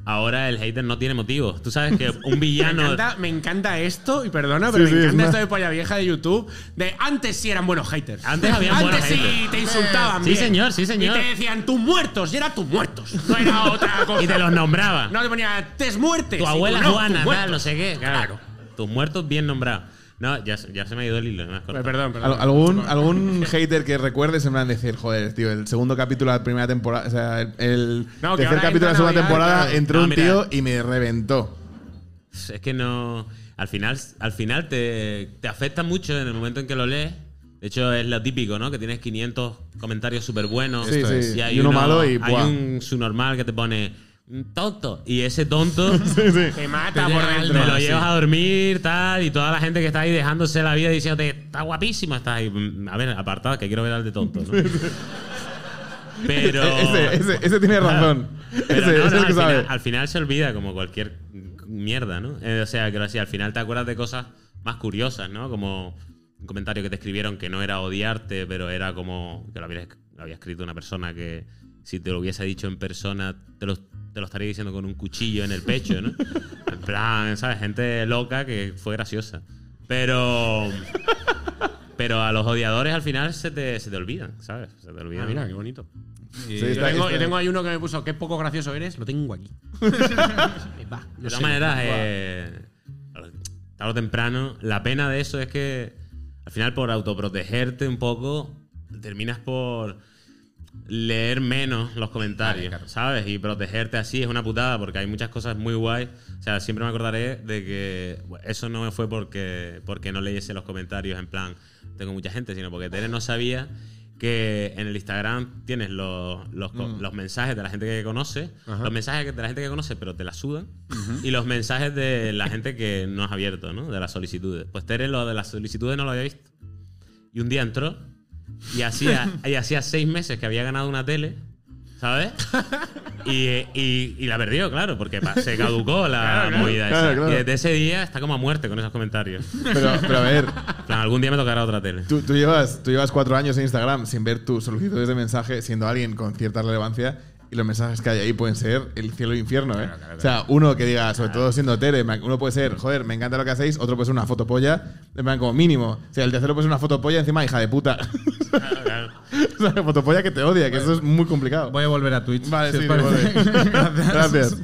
Ahora el hater no tiene motivos. Tú sabes que un Me villano. encanta, me encanta esto, y perdona, pero Sí, sí, me es encanta una- esto de polla vieja de YouTube. De antes sí eran buenos haters. Antes habían Antes buenos sí haters. te insultaban. Sí, bien. señor, sí, señor. Y te decían tus muertos, y era tus muertos. No era otra cosa. y te los nombraba. No te ponía tes muertes. tu abuela no, Juana, tal, muertos. no sé qué. Claro. Tus muertos bien nombrados. No, ya, se- ya se me ha ido el hilo. me has cortado. Perdón, perdón. Al- ¿Algún, algún hater que recuerdes en plan decir, joder, tío, el segundo capítulo de la primera temporada, o sea, el, el No, tercer capítulo de la segunda Navidad, temporada claro. entró No, un mira. tío y me reventó. Es que no. Al final, al final te, te afecta mucho en el momento en que lo lees. De hecho, es lo típico, ¿no? Que tienes 500 comentarios súper buenos. Sí, sí. Y hay Y uno malo y, hay ¡buah! un subnormal que te pone "Mm, tonto. Y ese tonto Te mata por llega dentro. te lo sí. llevas a dormir, tal. Y toda la gente que está ahí dejándose la vida diciéndote, está guapísimo, estás ahí. "Mm, A ver, apartado, que quiero ver al de tonto, ¿no? Pero. ese, ese, ese tiene razón. Pero ese, no, ese no, es el que al, sabe. final, al final se olvida como cualquier mierda, ¿no? Eh, o sea, que así, al final te acuerdas de cosas más curiosas, ¿no? Como un comentario que te escribieron que no era odiarte, pero era como que lo había, lo había escrito una persona que si te lo hubiese dicho en persona te lo, te lo estaría diciendo con un cuchillo en el pecho, ¿no? en plan, ¿sabes? Gente loca que fue graciosa. Pero... Pero a los odiadores al final se te, se te olvidan, ¿sabes? Se te olvidan. Ah, mira, qué bonito. Sí, Yo está- tengo, está- yo tengo ahí uno que me puso, qué poco gracioso eres, lo tengo aquí. Va, no De todas maneras, eh, tarde o temprano, la pena de eso es que al final por autoprotegerte un poco, terminas por leer menos los comentarios, ¿sabes? Y protegerte así es una putada porque hay muchas cosas muy guay. O sea, siempre me acordaré de que bueno, eso no fue porque, porque no leyese los comentarios en plan, tengo mucha gente, sino porque Tere no sabía que en el Instagram tienes los, los, los mensajes de la gente que conoce, los mensajes de la gente que conoce, pero te la sudan, y los mensajes de la gente que no has abierto, ¿no? De las solicitudes. Pues Tere lo de las solicitudes no lo había visto. Y un día entró y hacía, y hacía seis meses que había ganado una tele, ¿sabes? Y, y- y la perdió, claro, porque pa- se caducó la movida esa. Claro, claro. Y desde ese día está como a muerte con esos comentarios. Pero, pero a ver, En plan, algún día me tocará otra tele. tú, tú llevas, tú llevas cuatro años en Instagram sin ver tus solicitudes de mensaje, siendo alguien con cierta relevancia, y los mensajes que hay ahí pueden ser el cielo e infierno, ¿eh? O sea, uno que diga, sobre todo siendo Tere, uno puede ser, joder, me encanta lo que hacéis, otro puede ser una fotopolla, como mínimo. O sea, el tercero puede ser una fotopolla encima, hija de puta. Claro, claro. o sea, fotopolla que te odia, que eso es muy complicado. Voy a volver a Twitch. Vale, si sí, vale. Gracias.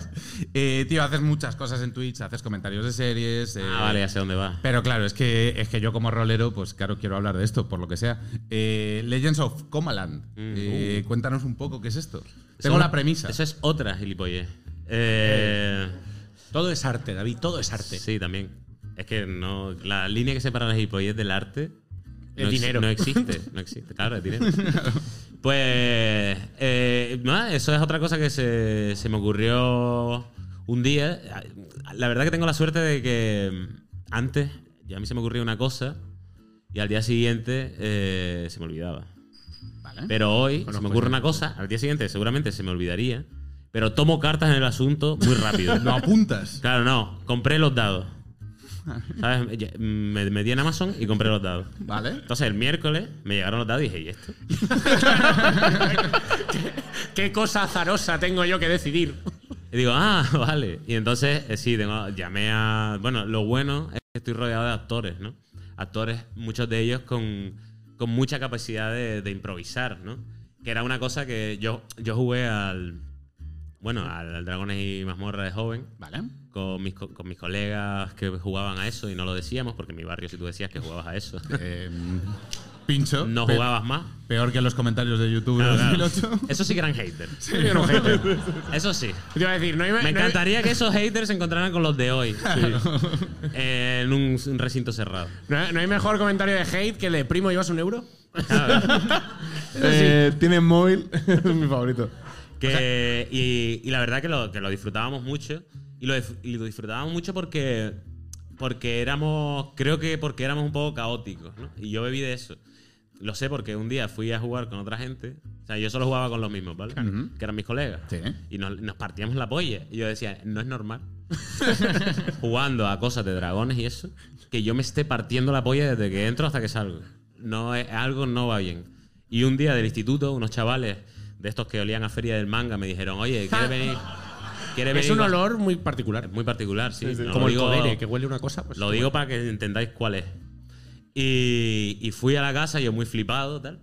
Eh, tío, haces muchas cosas en Twitch, haces comentarios de series. eh, Ah, vale, ya sé dónde va. Pero claro, es que, es que yo como rolero, pues claro, quiero hablar de esto, por lo que sea. Eh, Legends of Comaland. Eh, Cuéntanos un poco qué es esto. Tengo la premisa. Eso es otra gilipollez. Eh, Todo es arte, David, todo es arte. sí, también. Es que no. La línea que separa la gilipollez del arte. El no ex- dinero. No existe, no existe. Claro, el dinero. Pues. eh, nada, eso es otra cosa que se, se me ocurrió un día. La verdad que tengo la suerte de que antes ya a mí se me ocurría una cosa y al día siguiente eh, se me olvidaba. Pero hoy se me ocurre una cosa, al día siguiente seguramente se me olvidaría, pero tomo cartas en el asunto muy rápido. Lo apuntas. Claro, no, compré los dados. Me metí en Amazon y compré los dados. Vale. Entonces el miércoles me llegaron los dados y dije, ¿y esto? ¿Qué cosa azarosa tengo yo que decidir? Y digo, ah, vale. Y entonces, eh, sí, tengo, llamé a. Bueno, lo bueno es que estoy rodeado de actores, ¿no? Actores, muchos de ellos con, con mucha capacidad de, de improvisar, ¿no? Que era una cosa que yo, yo jugué al. Bueno, al Dragones y Mazmorra de joven. Vale. Con mis, co- con mis colegas que jugaban a eso y no lo decíamos, porque en mi barrio, si tú decías que jugabas a eso, Eh, pincho. no jugabas más. Peor que los comentarios de YouTube de Claro, claro. 2008. Eso sí que eran haters. No hater. Eso sí. Te iba a decir, no hay, no Me encantaría que esos haters se encontraran con los de hoy. Eh, en un, un recinto cerrado. no hay- no hay mejor comentario de hate que el de primo llevas un euro. Eh, Tiene móvil, es mi favorito. Que, y, y la verdad que lo, que lo disfrutábamos mucho. Y lo, y lo disfrutábamos mucho porque, porque éramos, creo que porque éramos un poco caóticos. ¿no? Y yo bebí de eso. Lo sé porque un día fui a jugar con otra gente. O sea, yo solo jugaba con los mismos, ¿vale? Que eran mis colegas. Sí. Y nos, nos partíamos la polla. Y yo decía, no es normal. jugando a cosas de dragones y eso, que yo me esté partiendo la polla desde que entro hasta que salgo. No es, algo no va bien. Y un día del instituto, unos chavales de estos que olían a feria del manga me dijeron, oye, ¿quieres venir? ¿Quieres Es un con-?" olor muy particular. Muy particular, sí. No Como el digo- codere, que huele una cosa. Pues, Lo digo para que entendáis cuál es. Y, y fui a la casa, yo muy flipado, tal.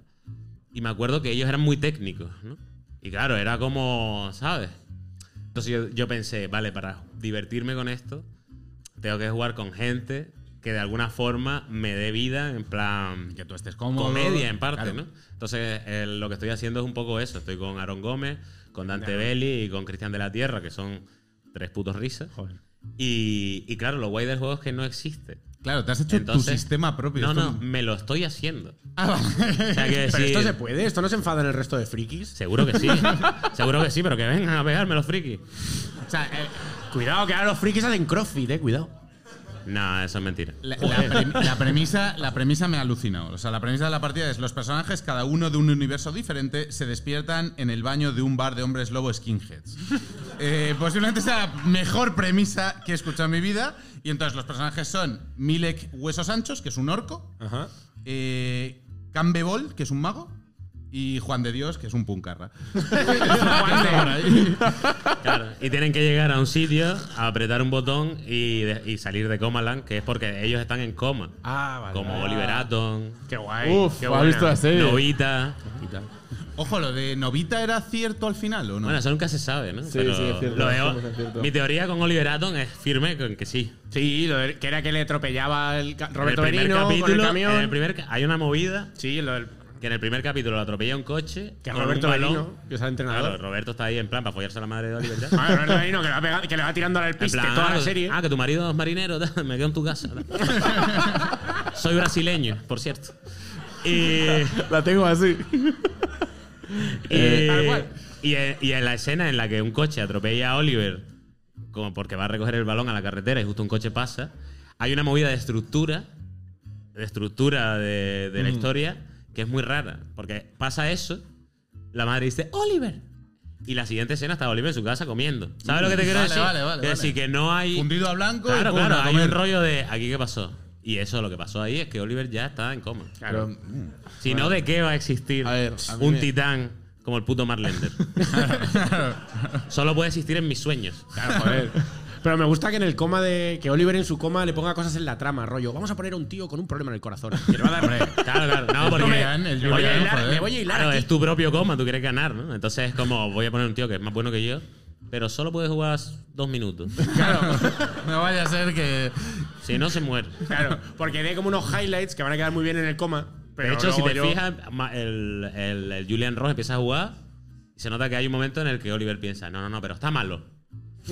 Y me acuerdo que ellos eran muy técnicos, ¿no? Y claro, era como, ¿sabes? Entonces yo, yo pensé, vale, para divertirme con esto, tengo que jugar con gente que de alguna forma me dé vida, en plan. Que tú estés cómodo. Comedia, en parte, Claro. ¿no? Entonces, eh, lo que estoy haciendo es un poco eso. Estoy con Aaron Gómez, con Dante Belli y con Cristian de la Tierra, que son tres putos risas. Y, y claro, lo guay del juego es que no existe. Claro, te has hecho Entonces- tu sistema propio. No, no, me lo estoy haciendo. Ah, vale. O sea, que Pero decir- esto se puede, esto no se enfada en el resto de frikis. Seguro que sí. Seguro que sí, pero que vengan a pegarme los frikis. O sea, eh, cuidado, que ahora los frikis hacen crossfit, eh, cuidado. No, eso es mentira. La, la pre- la premisa, la premisa me ha alucinado. O sea, la premisa de la partida es los personajes, cada uno de un universo diferente, se despiertan en el baño de un bar de hombres lobo skinheads. Eh, posiblemente sea la mejor premisa que he escuchado en mi vida. Y entonces los personajes son Milek Huesos Anchos, que es un orco, Ajá. eh, Cambebol, que es un mago, y Juan de Dios, que es un puncarra. Claro, y tienen que llegar a un sitio, a apretar un botón y, de- y salir de Comaland, que es porque ellos están en coma. Ah, vale. Como Oliver Atom, Qué guay. Uf, qué ¿has buena. visto la serie? Novita. Ojo, lo de Novita era cierto al final, ¿o no? Bueno, eso nunca se sabe, ¿no? Sí, Pero sí, es cierto, lo de- 100% cierto. mi teoría con Oliver Atom es firme con que sí. Sí, lo de- que era que le atropellaba el Roberto en el primer con el capítulo, camión. en el primer hay una movida Sí, lo del, que en el primer capítulo lo atropella un coche. que con Roberto. Benino, que es el entrenador. Claro, Roberto está ahí en plan para follarse a la madre de Oliver. ya. Ah, Roberto Benino, que le va, pegando- que le va tirando al En piste plan, toda ah, la serie. Ah, que tu marido es marinero, me quedo en tu casa. Soy brasileño, por cierto. Y, La tengo así. y, cual. y en, y en la escena en la que un coche atropella a Oliver, como porque va a recoger el balón a la carretera y justo un coche pasa, hay una movida de estructura, de estructura de, de la historia, que es muy rara. Porque pasa eso, la madre dice, Oliver. Y la siguiente escena está Oliver en su casa comiendo. ¿Sabes lo que te quiero Vale, decir? vale, vale, es vale. decir, que no hay. Fundido a blanco y Claro, pum, claro, hay un rollo de aquí qué pasó. Y eso lo que pasó ahí es que Oliver ya está en coma. Claro. Si no, ¿de qué va a existir A ver, a un me- titán como el puto Marlender? Solo puede existir en mis sueños. Claro, joder. Pero me gusta que en el coma de. Que Oliver en su coma le ponga cosas en la trama, rollo. Vamos a poner a un tío con un problema en el corazón. Que le va a dar. Claro, claro. No, porque. Julián, el Le voy a Julián, hilar, joder. le voy a hilar Claro, aquí. es tu propio coma, tú quieres ganar, ¿no? Entonces es como, voy a poner un tío que es más bueno que yo, pero solo puede jugar dos minutos. Claro, No vaya a ser que. Si no, se muere. claro. Porque hay como unos highlights que van a quedar muy bien en el coma. Pero de hecho, si te yo- fijas, el, el- el Julian Ross empieza a jugar y se nota que hay un momento en el que Oliver piensa, no, no, no, pero está malo.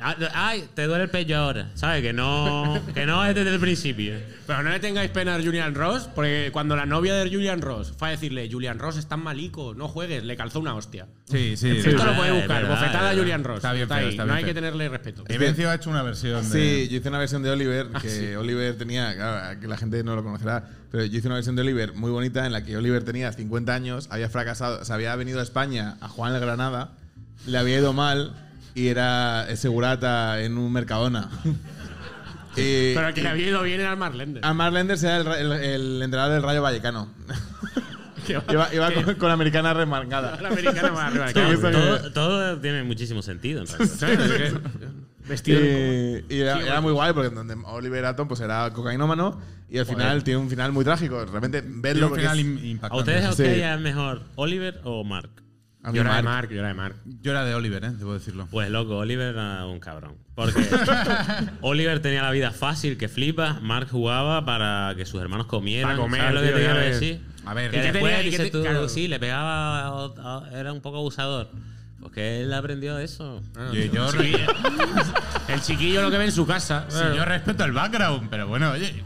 Ah, Ay, te duele el pecho ahora. ¿Sabes? Que no, que no es desde el principio. Pero no le tengáis pena a Julian Ross, porque cuando la novia de Julian Ross fue a decirle, Julian Ross es tan malico, no juegues, le calzó una hostia. Sí, sí. Esto lo Ah, puede buscar, verdad, bofetada a Julian. Ross. Está bien feo, ahí, está no hay que tenerle respeto. Evencio ha hecho una versión de. Sí, yo hice una versión de Oliver que Oliver tenía, claro, que la gente no lo conocerá, pero yo hice una versión de Oliver muy bonita en la que Oliver tenía 50 años, había fracasado, se había venido a España a jugar en el Granada, le había ido mal y era segurata en un Mercadona. y, Pero el que le había ido bien era el Marlender. a Mark Lenders era el, ra- el- el entrenador del Rayo Vallecano. Iba iba con, con americana remangada. el americano más. Sí, que- Todo, todo tiene muchísimo sentido. Es Vestido Y, y era, era muy guay porque donde Oliver Atom pues era cocainómano y al final tiene un final muy trágico. De repente Tiene verlo un porque final es- im- ¿A impactante. ustedes os Sí. creía mejor Oliver o Mark? Yo era de Mark. Yo era de Mark. Yo era de Oliver, ¿eh? debo decirlo. Pues loco, Oliver era un cabrón. Porque Oliver tenía la vida fácil, que flipa. Mark jugaba para que sus hermanos comieran. Para comer, ¿Sabes lo que tío, te quiero decir? A ver, que ¿y qué después tenía- y qué dices te- tú, claro. sí, le pegaba, a- a- era un poco abusador. Pues que él aprendió eso. Yo, yo- Sí. El chiquillo lo que ve en su casa. sí, yo respeto el background, pero bueno, oye.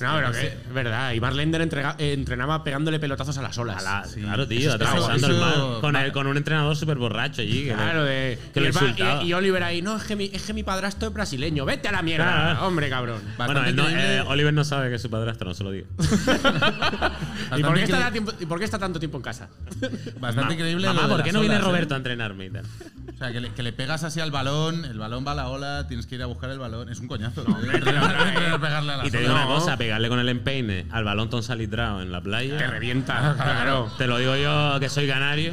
No, pero que es verdad. Y Marlender entrega- eh, entrenaba pegándole pelotazos a las olas. A la- Sí. Claro, tío, Eso- atravesando eso- el mar. Con, el- con un entrenador súper borracho allí. Que Claro, de. que y, lo el pa- insultaba. y- y Oliver ahí, no, es que, mi, es que mi padrastro es brasileño. Vete a la mierda, Claro. hombre, cabrón. Bueno, Bastante él no- increíble. eh, Oliver no sabe que es su padrastro, no se lo digo. ¿Y por, qué está increíble- da tiempo- ¿Y por qué está tanto tiempo en casa? Bastante increíble. Mamá, lo de ¿por qué las no viene olas, ¿eh? Roberto a entrenarme y tal? O sea, que le, que le pegas así al balón, el balón va a la ola, tienes que ir a buscar el balón. Es un coñazo. Pegarle a las Y te digo una cosa, pegarle con el empeine al balón tonsalitrado en la playa. Te revienta, claro. Te lo digo yo que soy canario.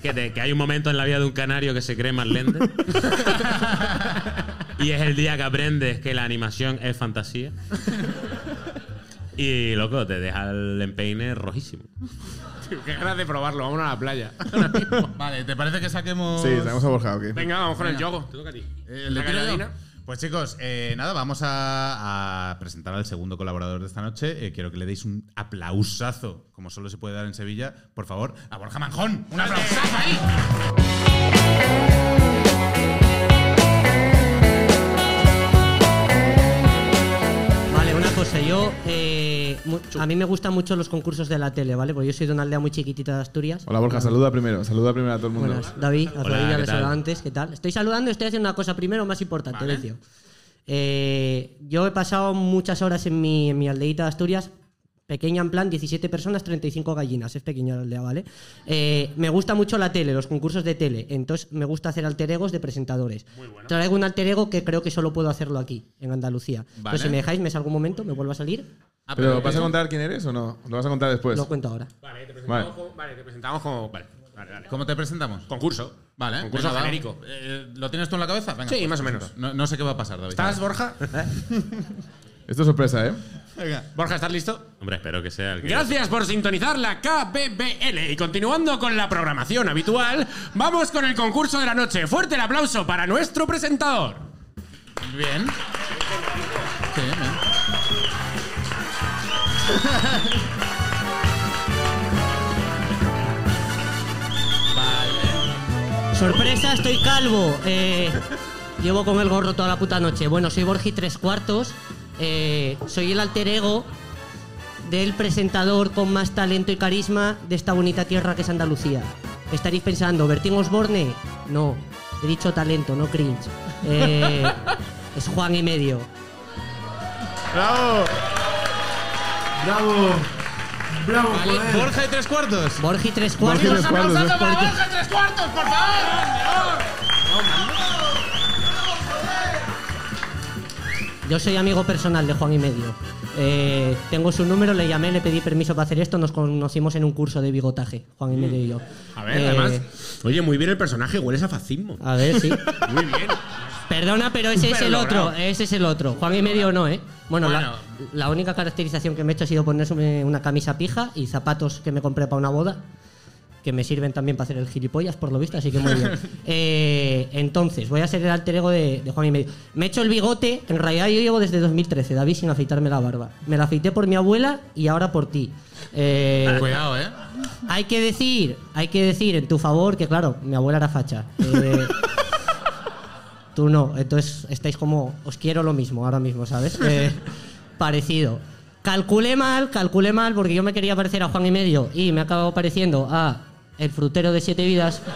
Que, te- que hay un momento en la vida de un canario que se cree más lente. y es el día que aprendes que la animación es fantasía. Y loco, te deja el empeine rojísimo. Tío, Qué ganas de probarlo, vámonos a la playa. Vale, ¿te parece que saquemos. Sí, tenemos a Borja, ¿ok? Venga, vamos con el yogo. Te toca a ti. Eh, ¿le ¿La? Pues chicos, eh, nada, vamos a, presentar al segundo colaborador de esta noche. Eh, quiero que le deis un aplausazo, como solo se puede dar en Sevilla, por favor, a Borja Manjón. ¡Un aplausazo ahí! Eh, mu- a mí me gustan mucho los concursos de la tele, ¿vale? Porque yo soy de una aldea muy chiquitita de Asturias. Hola Borja, saluda primero, saluda primero a todo el mundo. Buenas, David, a Hola, David ya ¿qué le saludaba antes, ¿qué tal? Estoy saludando y estoy haciendo una cosa primero más importante, Vale. Decio. Eh, yo he pasado muchas horas en mi, en mi aldeita de Asturias, pequeña en plan, 17 personas, 35 gallinas, es pequeña la aldea, ¿vale? Eh, me gusta mucho la tele, los concursos de tele, entonces me gusta hacer alter egos de presentadores. Traigo un alter ego que creo que solo puedo hacerlo aquí, en Andalucía. Vale. Entonces, si me dejáis, me salgo un momento, me vuelvo a salir, Ah, ¿Pero vas a contar quién eres o no? ¿Lo vas a contar después? lo cuento ahora. Vale, te presentamos Vale. como. Vale, te presentamos como. Vale, vale, vale. ¿Cómo te presentamos? Concurso. Vale, Concurso venga, genérico. Eh, ¿Lo tienes tú en la cabeza? Venga, pues, Sí, más o menos. No, no sé qué va a pasar, David. ¿Estás, Borja? Esto es sorpresa, ¿eh? Venga. Borja, ¿estás listo? Hombre, espero que sea el que. Gracias por sintonizar la KBBL. Y continuando con la programación habitual, vamos con el concurso de la noche. Fuerte el aplauso para nuestro presentador. Bien. Sí, bien. Sorpresa, estoy calvo. Eh, llevo con el gorro toda la puta noche. Bueno, soy Borgi Tres Cuartos. Eh, soy el alter ego del presentador con más talento y carisma de esta bonita tierra que es Andalucía. Estaréis pensando, ¿Bertín Osborne? No, he dicho talento, no cringe. Eh, es Juan y medio. ¡Bravo! Bravo. Bravo, Vale, joder. Borja y tres cuartos. Tres Borgi Cuartos. tres cuartos, ¿eh? Borja y tres cuartos, por favor! Yo soy amigo personal de Juan y medio. Eh, tengo su número, le llamé, le pedí permiso para hacer esto, nos conocimos en un curso de bigotaje, Juan y medio y yo. A ver, Eh, además. Oye, muy bien el personaje, hueles a fascismo. A ver, sí. Muy bien. Perdona, pero ese es el otro, ese es el otro. Juan y medio no, ¿eh? Bueno, Bueno. La, la única caracterización que me he hecho ha sido ponerme una camisa pija y zapatos que me compré para una boda, que me sirven también para hacer el gilipollas, por lo visto, así que muy bien. Eh, entonces, voy a ser el alter ego de, de Juan y medio. Me he hecho el bigote, en realidad yo llevo desde 2013, David, sin afeitarme la barba. Me la afeité por mi abuela y ahora por ti. Eh, Cuidado, ¿eh? hay que decir, hay que decir en tu favor que, claro, mi abuela era facha. Eh, tú no, entonces estáis como, os quiero lo mismo ahora mismo, ¿sabes? Eh, parecido. Calculé mal, calculé mal porque yo me quería parecer a Juan y medio y me ha acabado pareciendo a el frutero de siete vidas.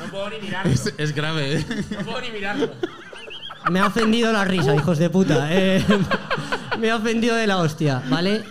No puedo ni mirarlo. Es, es grave, ¿eh? No puedo ni mirarlo. Me ha ofendido la risa, hijos de puta. Eh, me ha ofendido de la hostia, ¿vale?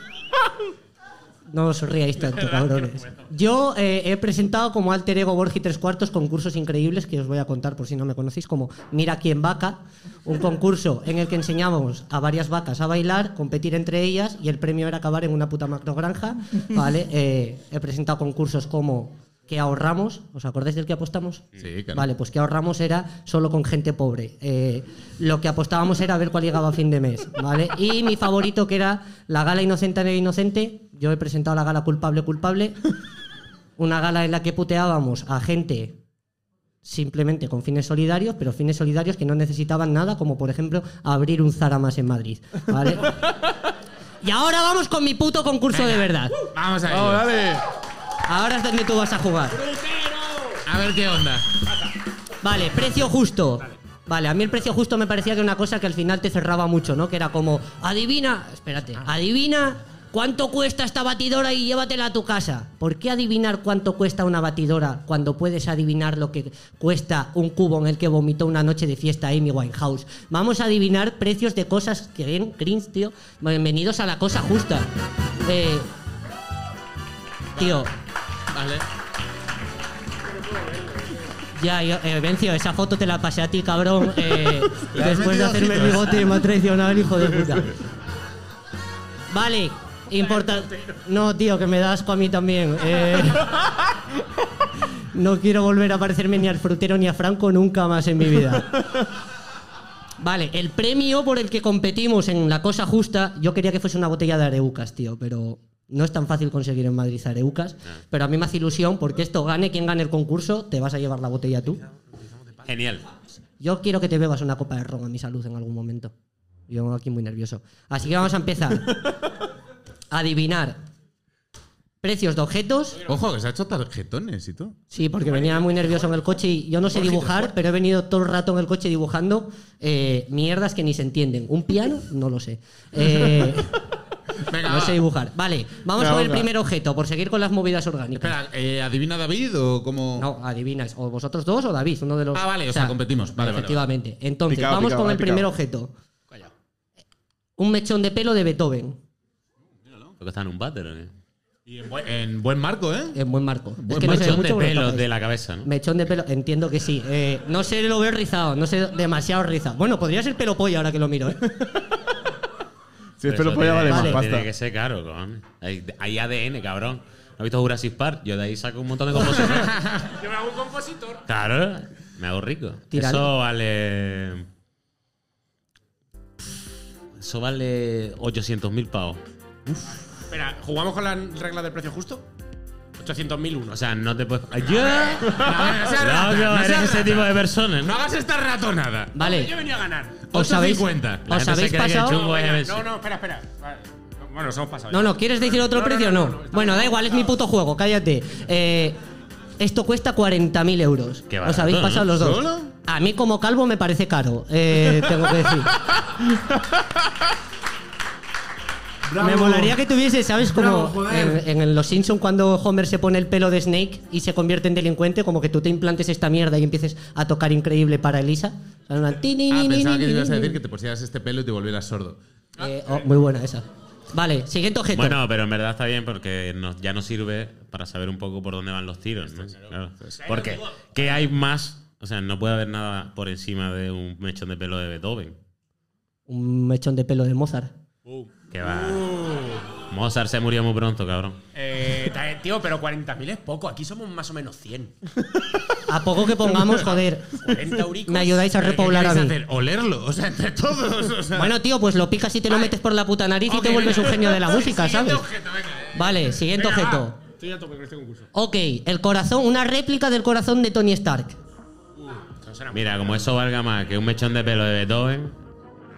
No os ríais tanto, cabrones. Yo eh, he presentado como alter ego Borgi Tres Cuartos concursos increíbles que os voy a contar por si no me conocéis, como Mira quién vaca, un concurso en el que enseñábamos a varias vacas a bailar, competir entre ellas y el premio era acabar en una puta macrogranja, ¿vale? Eh, he presentado concursos como ¿Qué ahorramos? ¿Os acordáis del que apostamos? Sí, claro. Vale, pues que ahorramos era solo con gente pobre. Eh, lo que apostábamos era a ver cuál llegaba a fin de mes, ¿vale? Y mi favorito que era la gala inocente de inocente. Yo he presentado la gala culpable culpable. Una gala en la que puteábamos a gente simplemente con fines solidarios, pero fines solidarios que no necesitaban nada, como por ejemplo abrir un Zara más en Madrid, ¿vale? Y ahora vamos con mi puto concurso de verdad. Vamos a ¡Vamos, ello. Ahora es donde tú vas a jugar. A ver qué onda. Vale, precio justo. Vale, a mí el precio justo me parecía que era una cosa que al final te cerraba mucho, ¿no? Que era como, adivina, espérate, adivina cuánto cuesta esta batidora y llévatela a tu casa. ¿Por qué adivinar cuánto cuesta una batidora cuando puedes adivinar lo que cuesta un cubo en el que vomitó una noche de fiesta Amy Winehouse? Vamos a adivinar precios de cosas que ven, cringe, tío. Bienvenidos a la cosa justa. Eh, tío, Vale. Ya, yo, eh, Vencio, esa foto te la pasé a ti, cabrón. eh, después de hacerme el bigote me ha traicionado el hijo de puta. Vale, importante. No, tío, que me da asco a mí también. eh. no quiero volver a parecerme ni al frutero ni a Franco nunca más en mi vida. Vale, el premio por el que competimos en la cosa justa, yo quería que fuese una botella de Areucas, tío, pero no es tan fácil conseguir en Madrid Areucas. Pero a mí me hace ilusión porque esto gane quien gane el concurso, te vas a llevar la botella tú. Genial. Yo quiero que te bebas una copa de ron a mi salud en algún momento. Yo aquí muy nervioso. Así que vamos a empezar. Adivinar precios de objetos. Ojo, que se ha hecho tarjetones y todo. Sí, porque venía muy nervioso en el coche y yo no sé dibujar, pero he venido todo el rato en el coche dibujando eh, mierdas que ni se entienden. ¿Un piano? No lo sé. Eh. sé dibujar. Vale, vamos con el primer objeto, por seguir con las movidas orgánicas. Espera, eh, ¿adivina David o cómo...? No, adivináis. O vosotros dos o David, uno de los. Ah, vale, o sea, competimos. Vale, vale, efectivamente. Entonces, Picado, vamos picado, con el picado. primer objeto. Un mechón de pelo de Beethoven. Porque está en un váter, ¿o qué? Y en buen, en buen marco, ¿eh? En buen marco. Buen es que no se ve Mechón mucho de pelo de la cabeza, ¿no? Mechón de pelo, entiendo que sí. Eh, no sé lo veo rizado, no sé demasiado rizado. Bueno, podría ser pelo polla ahora que lo miro, ¿eh? Si es Pero pelo eso polla, tiene- vale más pasta. Tiene que ser caro, cabrón. Hay, hay ADN, cabrón. ¿No has visto Jurassic Park? Yo de ahí saco un montón de compositores. Yo me hago un compositor. claro, me hago rico. Eso vale... Eso vale 800.000 pavos. Espera, ¿jugamos con la regla del precio justo? 800.000 uno. O sea, no te puedes... ¡Ya! No seas No, no, no eres ese tipo de personas. No hagas esta ratonada. Vale. Yo venía a ganar. ¿Os habéis, 8.50. La ¿os habéis pasado? es no, no, espera, espera. Vale. Bueno, nos hemos pasado. No, ya. no, ¿quieres decir otro No, precio o no, no? no, no, estamos- bueno, da igual, es mi puto juego, cállate. Eh, esto cuesta 40.000 euros. Qué ¿Os habéis ¿no? pasado los dos? ¿Solo? A mí como calvo me parece caro, eh, tengo que decir. Me molaría que tuviese, ¿sabes? Como Bravo, en, en Los Simpsons cuando Homer se pone el pelo de Snake y se convierte en delincuente, como que tú te implantes esta mierda y empieces a tocar increíble para Elisa. O sea, una Ah, pensaba que te ibas a decir que te pusieras este pelo y te volvieras sordo. Eh, oh, muy buena esa. Vale, siguiente objeto. Bueno, pero en verdad está bien porque nos- ya nos sirve para saber un poco por dónde van los tiros, ¿no? Claro. Porque, ¿qué hay más? O sea, no puede haber nada por encima de un mechón de pelo de Beethoven. Un mechón de pelo de Mozart. Que va. Mozart se murió muy pronto, cabrón. Eh, ta- tío, pero 40.000 es poco. Aquí somos más o menos 100. A poco que pongamos, joder. 40 euricos. Me ayudáis a repoblar a ¿Qué mí. hacer? ¿Olerlo? O sea, entre todos. O sea. Bueno, tío, pues lo picas y te lo metes por la puta nariz y te vuelves un genio de la música, Siguiente ¿sabes? objeto, venga, eh. Vale, siguiente Venga, objeto. va. Estoy a tope con este concurso. Ok, el corazón, una réplica del corazón de Tony Stark. Será Mira, como eso valga más que un mechón de pelo de Beethoven,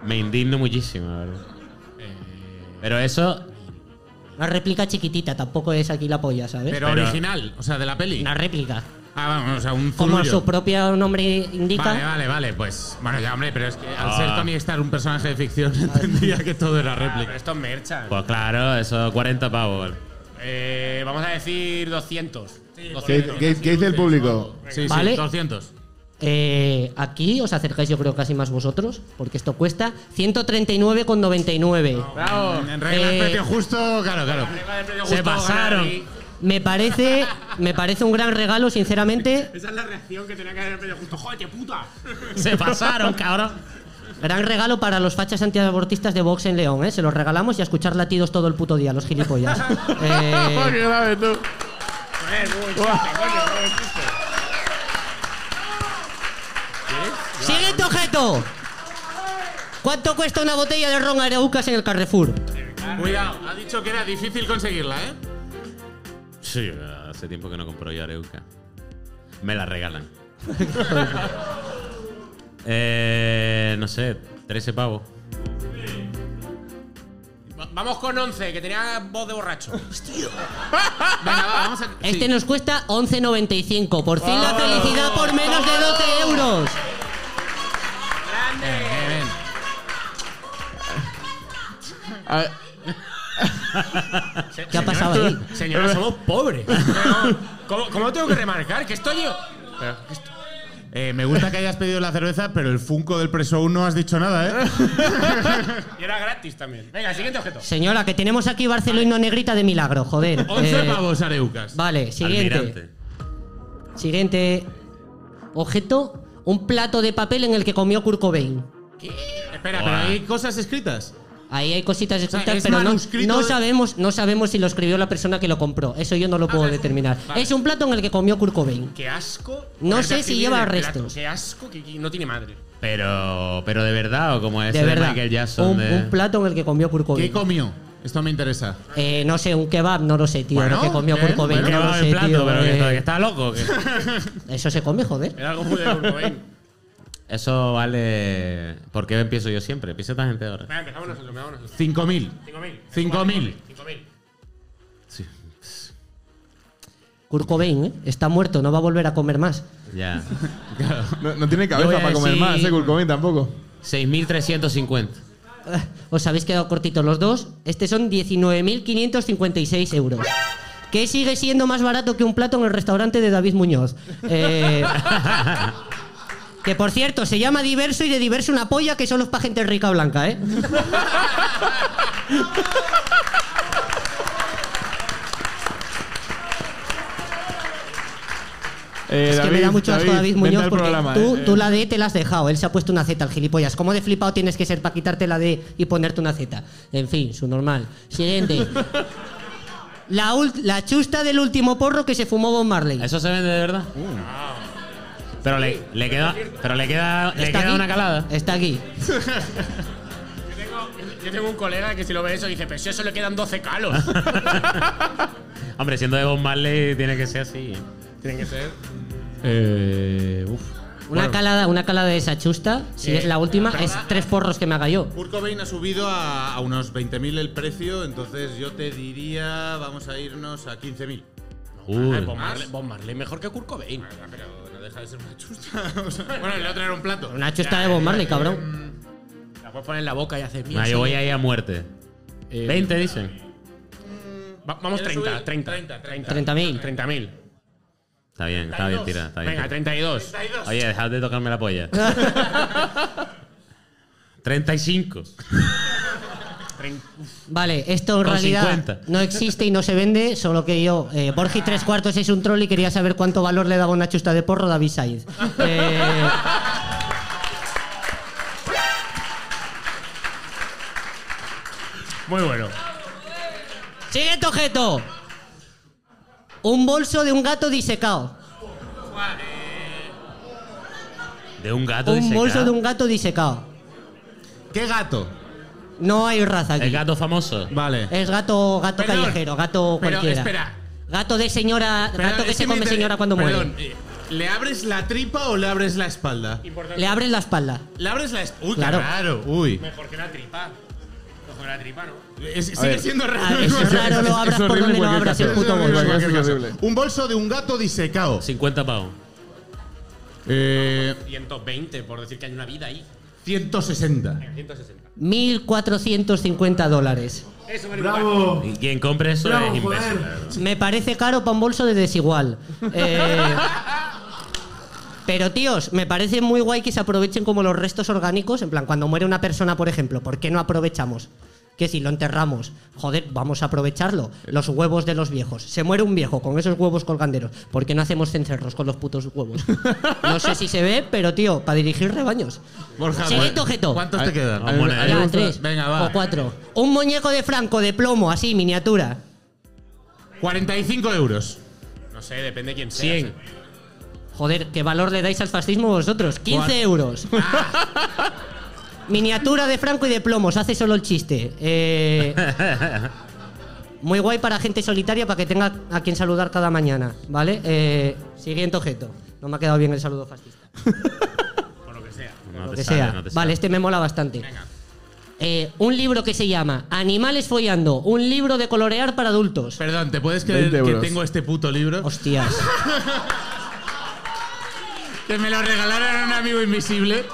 me indigno muchísimo, la verdad. Pero eso, Una réplica chiquitita, tampoco es aquí la polla, ¿sabes? Pero, Pero- original, o sea, de la peli. Una réplica. Ah, vamos, o sea, un Como zurullo. su propio nombre indica. Vale, vale, vale. Pues, bueno, ya, hombre, pero es que al Ah. ser Tony Stark un personaje de ficción, entendía que todo era Pero réplica. esto es mercha. pues claro, eso 40 pavos. vale. Eh, vamos a decir 200. ¿Qué, 200. qué- qué dice el público? Sí, Vale. sí, 200. Eh, aquí os acercáis, yo creo, casi más vosotros, porque esto cuesta 139,99. Bravo. En regla de Eh, precio justo, claro, claro. Se pasaron. Me parece, me parece un gran regalo, sinceramente. Esa es la reacción que tenía que haber el precio justo. ¡Jódete, puta! Se pasaron, cabrón. Gran regalo para los fachas antiabortistas de Vox en León, ¿eh? Se los regalamos y a escuchar latidos todo el puto día, los gilipollas. Eh, ¡Qué grave, tú! Siguiente objeto. ¿Cuánto cuesta una botella de ron Araucas en el Carrefour? Cuidado, ha dicho que era difícil conseguirla, ¿eh? Sí, hace tiempo que no compro yo Areuca. Me la regalan. eh, no sé, 13 pavos. Va- Vamos con 11, que tenía voz de borracho. Venga, va, vamos a. Este sí. nos cuesta 11,95. Por fin la felicidad por menos de 12 euros. A ver, ¿Qué ha pasado ahí? Señora, somos pobres. ¿Cómo, ¿Cómo tengo que remarcar? Que estoy yo. Pero, Eh, me gusta que hayas pedido la cerveza, pero el Funko del Preso 1 no has dicho nada, ¿eh? Y era gratis también. Venga, siguiente objeto. Señora, que tenemos aquí Barcelona negrita de milagro, joder. 11 Eh, pavos, Areucas. Vale, siguiente. Almirante. Siguiente. Objeto, un plato de papel en el que comió Kurt Cobain. Espera, pero hay cosas escritas. Ahí hay cositas sea, escritas, es pero no, manuscrito no de- sabemos, no sabemos si lo escribió la persona que lo compró. Eso yo no lo puedo determinar. Es un plato en el que comió Kurt Cobain. Qué asco. No ponerte sé si lleva restos. Qué asco, que, que no tiene madre. Pero, pero de verdad, o como ese De de. Michael Jackson. Un, de- un plato en el que comió Kurt Cobain. ¿Qué comió? Esto me interesa. Eh, no sé, un kebab, no lo sé, tío. Bueno, lo que comió bien, Kurt Cobain, bueno. no lo sé, plato, tío. pero eh, está, que está loco. que- Eso se come, joder. Era algo muy de Kurt Cobain. Eso vale. ¿Por qué empiezo yo siempre? Empieza esta gente ahora. Venga, empezamos nosotros, empezamos nosotros. 5.000. 5.000. 5.000. 5.000. Kurt Cobain, ¿eh? Está muerto, no va a volver a comer más. Ya. No, no tiene cabeza para comer más, ¿eh? Kurt Cobain tampoco. 6.350. Os habéis quedado cortitos los dos. Este son 19.556 euros. Que sigue siendo más barato que un plato en el restaurante de David Muñoz. Eh, que por cierto, se llama diverso y de diverso una polla que solo es para gente rica o blanca, ¿eh? Eh, Es que me da mucho asco David Muñoz porque programa, tú, eh. tú la D te la has dejado. Él se ha puesto una Z al gilipollas. ¿Cómo de flipado tienes que ser para quitarte la D y ponerte una Z? En fin, su normal. Siguiente. La, la chusta del último porro que se fumó Bob Marley. ¿Eso se vende de verdad? Pero le, le queda, pero le queda, le ¿Está queda aquí? una calada. Está aquí. Yo tengo, yo tengo un colega que si lo ve eso dice, pero si eso le quedan 12 calos. Hombre, siendo de Bob Marley tiene que ser así. Tienen que ser. Eh, uf. Una calada, una calada de esa chusta, si Eh, es la última, es tres porros que me haga yo. Kurt Cobain ha subido a, a unos 20.000 el precio, entonces yo te diría, vamos a irnos a 15.000. Uy. Ay, Bob, Marley, Bob Marley mejor que Kurt Cobain. Pero no deja de ser una chusta. o sea, Bueno, el otro era un plato. Una chusta de Bob Marley, cabrón. La puedes poner en la boca y hacer Ah, yo voy ahí a muerte. Eh, 20 dicen. Va- vamos ¿Quieres 30, subir? 30, 30, 30. 30.000. 30.000. Está bien, está bien, tira. Está bien. Venga, 32. Oye, dejad de tocarme la polla. 35. Vale, esto en Con realidad 50. no existe y no se vende, solo que yo, eh, Borgi tres cuartos es un troll y quería saber cuánto valor le daba una chusta de porro David Sainz. Eh, Muy bueno. Siguiente objeto. Un bolso de un gato disecado. De un gato Un disecado. bolso de un gato disecado. ¿Qué gato? No hay raza aquí. El gato famoso. Vale. Es gato, gato Perdón, callejero, gato pero cualquiera. espera. Gato de señora, Pero gato que es se me come inter- señora cuando Perdón, muere. eh, ¿Le abres la tripa o le abres la espalda? Le abres la espalda. Le abres la espalda. Uy, Claro. qué raro. Uy. Mejor que la tripa. Mejor que la tripa, ¿no? Es- A sigue ver. siendo Ah, raro. eso es raro, lo abras por donde cualquier abras el puto bolso. Un bolso de un gato disecado. 50 pavos. Eh, 120, por decir que hay una vida ahí. 160. 160. 1.450 dólares. Eso me ¡Bravo! Y quien compre eso Bravo, es imbécil. Me parece caro para un bolso de desigual. Eh, pero tíos, me parece muy guay que se aprovechen como los restos orgánicos. En plan, cuando muere una persona, por ejemplo, ¿por qué no aprovechamos? Que si lo enterramos, joder, vamos a aprovecharlo. Los huevos de los viejos. Se muere un viejo con esos huevos colganderos. ¿Por qué no hacemos cencerros con los putos huevos? No sé si se ve, pero tío, para dirigir rebaños. Borja, Siguiente ¿cu- objeto. ¿Cuántos te quedan? a mí- Vamos, a mí me Ya, gusta- tres Venga, va. o cuatro. Un muñeco de Franco de plomo, así, miniatura. 45 euros. No sé, depende de quién sea. 100. Joder, ¿qué valor le dais al fascismo vosotros? 15 Cuatro. euros. Miniatura de Franco y de plomos, hace solo el chiste. Eh, muy guay para gente solitaria para que tenga a quien saludar cada mañana, ¿vale? Eh, siguiente objeto. No me ha quedado bien el saludo fascista. Por lo que sea. No Lo que sale, sea. no vale, sale. este me mola bastante. Eh, un libro que se llama Animales follando, un libro de colorear para adultos. Perdón, ¿te puedes creer 20 que tengo este puto libro? Hostias. Que me lo regalaron a un amigo invisible.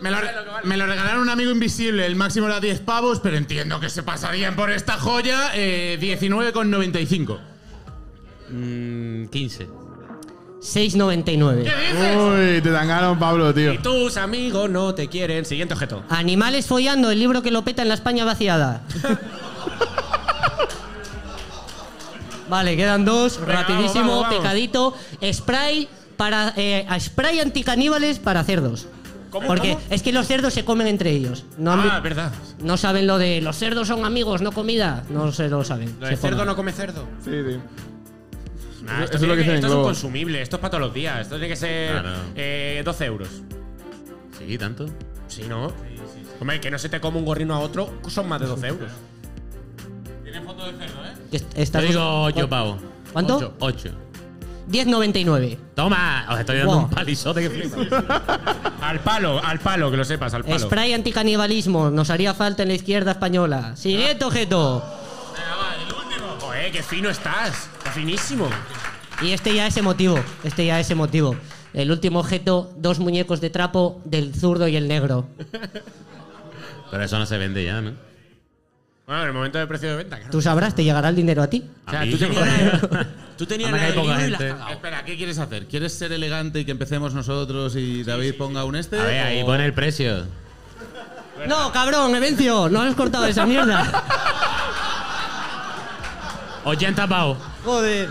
Me lo, me lo regalaron un amigo invisible, el máximo era 10 pavos, pero entiendo que se pasarían por esta joya. Eh, 19,95. Mm, 15. 6,99. Uy, te tangaron, Pablo, tío. Y tus amigos no te quieren. Siguiente objeto. Animales follando, el libro que lo peta en la España vaciada. vale, quedan dos, Venga, rapidísimo, vamos, vamos, vamos. pecadito. Spray para eh, spray anticaníbales para cerdos. ¿Cómo, Porque cómo? es que los cerdos se comen entre ellos. No, han Ah, verdad. no saben lo de los cerdos son amigos, no comida. No se lo saben. Lo Se de cerdo no come cerdo. Sí, sí. Nah, Eso esto es lo tiene que dicen en esto es un consumible, esto es para todos los días. Esto tiene que ser Claro. eh, 12 euros. Sí, tanto. Sí, ¿no? Hombre, que no se te come un gorrino a otro, son más de 12 euros. Tiene foto de cerdo, ¿eh? Que est- estás- digo 8 pavos. ¿Cuánto? Ocho. Ocho. 10.99. Toma, os estoy dando un palizote que flipas. Al palo, al palo, que lo sepas, al palo. Spray anticanibalismo. Nos haría falta en la izquierda española. Siguiente objeto. Joder, qué fino estás. Qué finísimo. Y este ya es emotivo. Este ya es emotivo. El último objeto, dos muñecos de trapo del zurdo y el negro. Pero eso no se vende ya, ¿no? Bueno, en el momento de precio de venta, claro. Tú sabrás, te llegará el dinero a ti. O sea, A mí, tú joder. tú tenías la que hay poca y la gente. Espera, ¿qué quieres hacer? ¿Quieres ser elegante y que empecemos nosotros y David ponga un este? A ver, ahí o- pone el precio. No, cabrón, Evencio, no has cortado esa mierda. 80 pavos. Joder.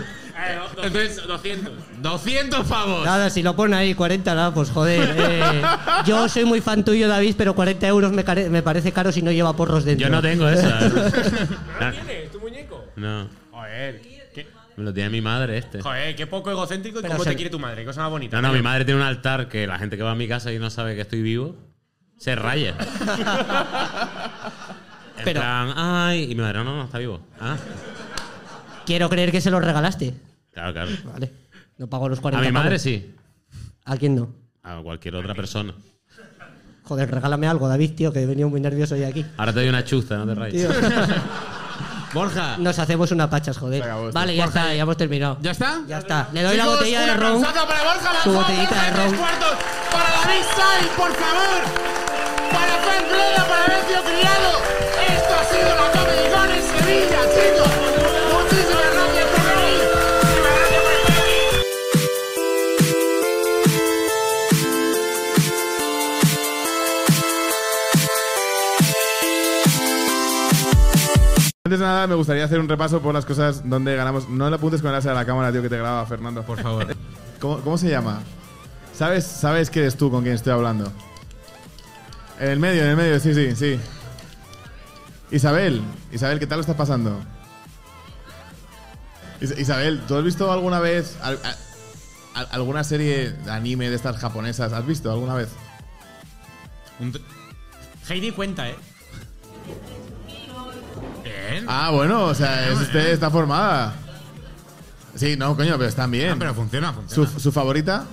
Entonces, 200. 200 pavos. Nada, si lo pone ahí 40, nada, pues joder. eh, yo soy muy fan tuyo, David, pero 40 euros me, care- me parece caro si no lleva porros dentro. Yo no tengo esa. Ah, ¿Tienes tu muñeco? no, Joder. Me lo tiene mi madre este. joder, qué poco egocéntrico y Pero cómo se- te quiere tu madre. Qué cosa más bonita. No, no, tío. mi madre tiene un altar que la gente que va a mi casa y no sabe que estoy vivo se raya. En Pero- plan, ay, y mi madre, no, no, no, está vivo. Ah, Quiero creer que se lo regalaste. claro, claro. Vale. No pago los A 40 mi madre pavos. sí, ¿A quién no? a cualquier otra persona. Joder, regálame algo, David, tío, que he venido muy nervioso hoy aquí. Ahora te doy una chusta, no te rayes. Tío. Borja. Nos hacemos una pachas, joder. Esto. Vale, ya está, ya hemos terminado. ¿Ya está? Ya está. Le doy la Chicos, botella de ron. para Borja Su Manzón, botellita Borja de ron. Para David Sai, por favor. Para Frank Lola, para Bencio Criado. Esto ha sido la Comedy en Sevilla, chicos. Antes de nada, me gustaría hacer un repaso por las cosas donde ganamos. No le apuntes con el a la cámara, tío, que te graba, Fernando. Por favor. ¿Cómo, cómo se llama? ¿Sabes, ¿Sabes que eres tú con quien estoy hablando? En el medio, en el medio, sí, sí, sí. Isabel, Isabel, ¿qué tal lo estás pasando? Is- Isabel, ¿tú has visto alguna vez al- alguna serie de anime de estas japonesas? ¿Has visto alguna vez? Heidi cuenta, ¿eh? Bien. Ah, bueno, o sea, es usted está formada. Sí, no, coño, pero están bien. Ah, pero funciona, ¿Su, funciona. su favorita?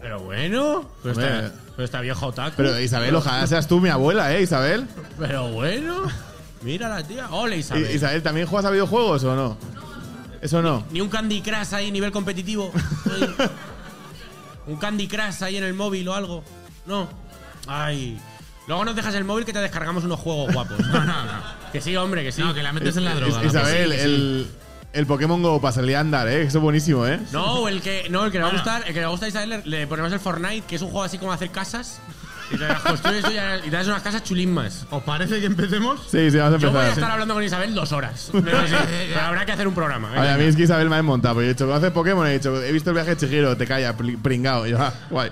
Pero bueno. Pero Hombre. está, pero está viejo otaku. Pero Isabel, ojalá seas tú mi abuela, ¿eh, Isabel? Pero bueno. Mira la tía. Hola, Isabel. I- Isabel, ¿también juegas a videojuegos o no? Eso no. Ni un Candy Crush ahí, nivel competitivo. Un Candy Crush ahí en el móvil o algo. No. Ay. Luego nos dejas el móvil que te descargamos unos juegos guapos. No, no, no. Que sí, hombre, que sí. No, que la metes en la droga. Isabel, el, el Pokémon Go para salir a andar, ¿eh? Eso es buenísimo, ¿eh? No, el que, no, el que le va a gustar, el que le gusta a Isabel, le, ponemos el Fortnite, que es un juego así como hacer casas. Y te las construyes tú y te das unas casas chulismas. ¿Os parece que empecemos? Sí, sí, vamos a Yo voy a empezar. estar hablando con Isabel dos horas. Pero, sí, pero habrá que hacer un programa. Oye, a mí es que Isabel me ha desmontado. Porque he dicho, ¿conoces Pokémon? He dicho, he visto el viaje de Chihiro, te calla, pringao. Y yo, ah, guay.